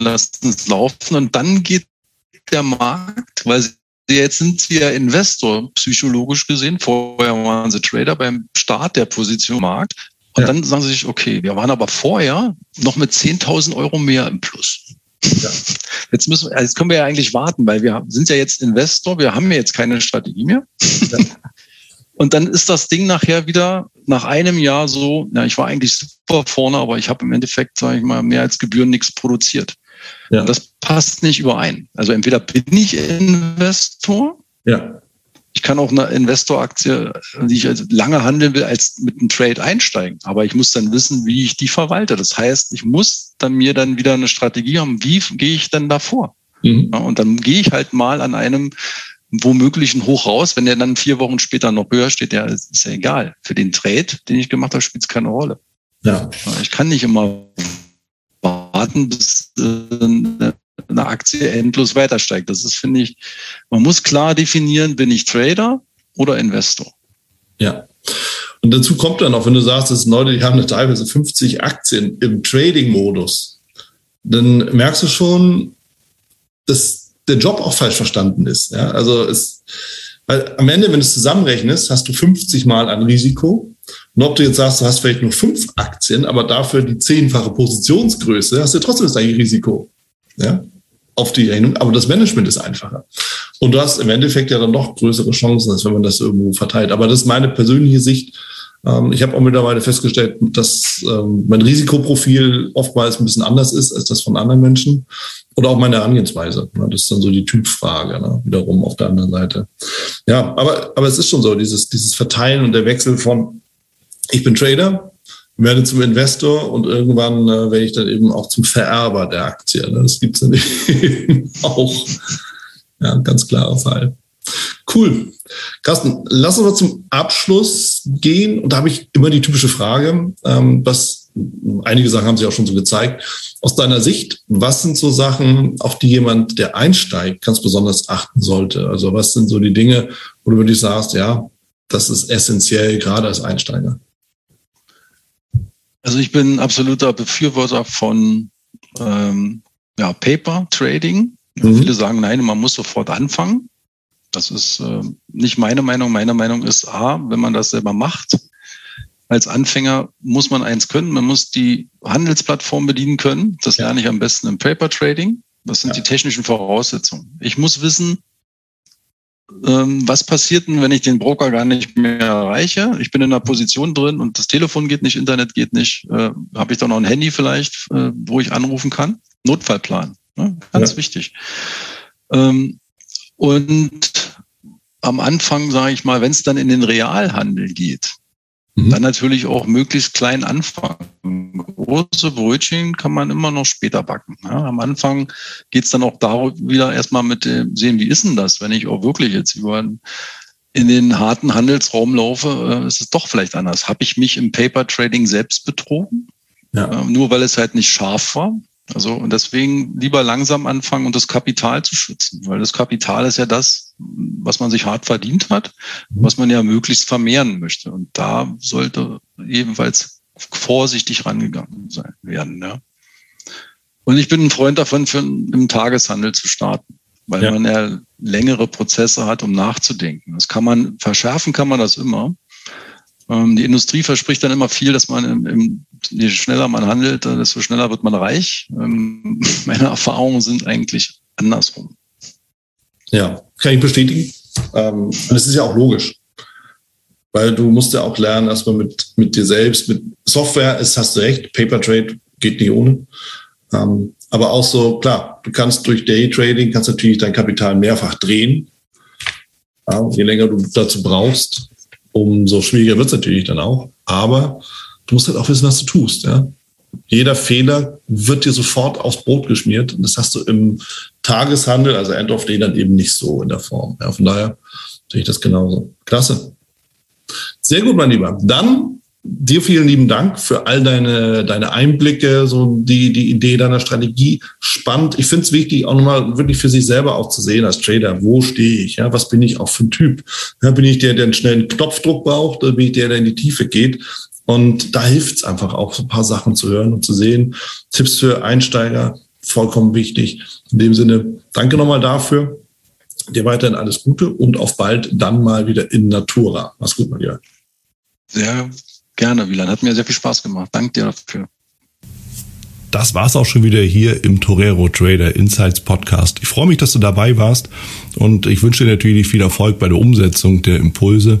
lassen es laufen und dann geht der Markt, weil sie jetzt sind sie ja Investor, psychologisch gesehen. Vorher waren sie Trader beim Start der Position Markt. Und ja. dann sagen sie sich, okay, wir waren aber vorher noch mit 10.000 Euro mehr im Plus. Ja. Jetzt müssen wir, jetzt können wir ja eigentlich warten, weil wir sind ja jetzt Investor, wir haben ja jetzt keine Strategie mehr. Ja. Und dann ist das Ding nachher wieder nach einem Jahr so, ja, ich war eigentlich super vorne, aber ich habe im Endeffekt, sage ich mal, mehr als Gebühren nichts produziert. Ja. Das passt nicht überein. Also entweder bin ich Investor, ja. ich kann auch eine Investoraktie, die ich lange handeln will, als mit einem Trade einsteigen. Aber ich muss dann wissen, wie ich die verwalte. Das heißt, ich muss dann mir dann wieder eine Strategie haben, wie gehe ich denn davor? Mhm. Ja, und dann gehe ich halt mal an einem womöglich ein Hoch raus. Wenn der dann vier Wochen später noch höher steht, ja, ist ja egal. Für den Trade, den ich gemacht habe, spielt es keine Rolle. Ja. Ich kann nicht immer warten, bis eine Aktie endlos weiter steigt. Das ist, finde ich, man muss klar definieren, bin ich Trader oder Investor. Ja. Und dazu kommt dann auch, wenn du sagst, dass Leute, die haben teilweise 50 Aktien im Trading-Modus, dann merkst du schon, dass der Job auch falsch verstanden ist. Ja? Also es, weil am Ende, wenn du es zusammenrechnest, hast du 50 Mal an Risiko. Und ob du jetzt sagst, du hast vielleicht nur fünf Aktien, aber dafür die zehnfache Positionsgröße, hast du trotzdem das gleiche Risiko. Ja? Auf die Rechnung. Aber das Management ist einfacher. Und du hast im Endeffekt ja dann noch größere Chancen, als wenn man das irgendwo verteilt. Aber das ist meine persönliche Sicht. Ähm, ich habe auch mittlerweile festgestellt, dass ähm, mein Risikoprofil oftmals ein bisschen anders ist als das von anderen Menschen. Oder auch meine Herangehensweise. Das ist dann so die Typfrage, ne? wiederum auf der anderen Seite. Ja, aber, aber es ist schon so, dieses, dieses Verteilen und der Wechsel von, ich bin Trader, werde zum Investor und irgendwann äh, werde ich dann eben auch zum Vererber der Aktie. Ne? Das gibt es dann auch. Ja, ganz klarer Fall. Cool. Carsten, lass uns mal zum Abschluss gehen. Und da habe ich immer die typische Frage, ähm, was einige Sachen haben Sie auch schon so gezeigt. Aus deiner Sicht, was sind so Sachen, auf die jemand, der einsteigt, ganz besonders achten sollte? Also was sind so die Dinge, wo du wirklich sagst, ja, das ist essentiell, gerade als Einsteiger? Also ich bin absoluter Befürworter von ähm, ja, Paper Trading. Mhm. Viele sagen, nein, man muss sofort anfangen. Das ist äh, nicht meine Meinung. Meine Meinung ist, A, wenn man das selber macht, als Anfänger muss man eins können. Man muss die Handelsplattform bedienen können. Das lerne ich am besten im Paper Trading. Das sind ja. die technischen Voraussetzungen. Ich muss wissen, was passiert denn, wenn ich den Broker gar nicht mehr erreiche? Ich bin in einer Position drin und das Telefon geht nicht, Internet geht nicht. Äh, Habe ich da noch ein Handy vielleicht, äh, wo ich anrufen kann? Notfallplan, ne? ganz ja. wichtig. Ähm, und am Anfang, sage ich mal, wenn es dann in den Realhandel geht, mhm. dann natürlich auch möglichst klein anfangen. Große Brötchen kann man immer noch später backen. Ja, am Anfang geht es dann auch darum, wieder erstmal mit dem sehen, wie ist denn das, wenn ich auch wirklich jetzt über in den harten Handelsraum laufe, äh, ist es doch vielleicht anders. Habe ich mich im Paper Trading selbst betrogen? Ja. Äh, nur weil es halt nicht scharf war. Also und deswegen lieber langsam anfangen und das Kapital zu schützen, weil das Kapital ist ja das, was man sich hart verdient hat, was man ja möglichst vermehren möchte. Und da sollte ebenfalls vorsichtig rangegangen sein werden. Ja. Und ich bin ein Freund davon, für im Tageshandel zu starten, weil ja. man ja längere Prozesse hat, um nachzudenken. Das kann man verschärfen, kann man das immer. Ähm, die Industrie verspricht dann immer viel, dass man im, im, je schneller man handelt, desto schneller wird man reich. Ähm, meine Erfahrungen sind eigentlich andersrum. Ja, kann ich bestätigen. Ähm, und es ist ja auch logisch. Weil du musst ja auch lernen, erstmal mit, mit dir selbst, mit Software ist, hast du recht, Paper Trade geht nicht ohne. aber auch so, klar, du kannst durch Daytrading, kannst natürlich dein Kapital mehrfach drehen. Ja, je länger du dazu brauchst, umso schwieriger wird es natürlich dann auch. Aber du musst halt auch wissen, was du tust. Ja? Jeder Fehler wird dir sofort aufs Brot geschmiert. Das hast du im Tageshandel, also End of Day, dann eben nicht so in der Form. Ja, von daher sehe ich das genauso. Klasse. Sehr gut, mein Lieber. Dann dir vielen lieben Dank für all deine, deine Einblicke, so die, die Idee deiner Strategie. Spannend. Ich finde es wichtig, auch nochmal wirklich für sich selber auch zu sehen als Trader. Wo stehe ich? Ja, was bin ich auch für ein Typ? Ja, bin ich der, der einen schnellen Knopfdruck braucht oder bin ich der, der in die Tiefe geht? Und da hilft es einfach auch, so ein paar Sachen zu hören und zu sehen. Tipps für Einsteiger, vollkommen wichtig. In dem Sinne, danke nochmal dafür. Dir weiterhin alles Gute und auf bald dann mal wieder in Natura. Mach's gut, Maria. Sehr gerne, Wieland. Hat mir sehr viel Spaß gemacht. Danke dir dafür. Das war's auch schon wieder hier im Torero Trader Insights Podcast. Ich freue mich, dass du dabei warst und ich wünsche dir natürlich viel Erfolg bei der Umsetzung der Impulse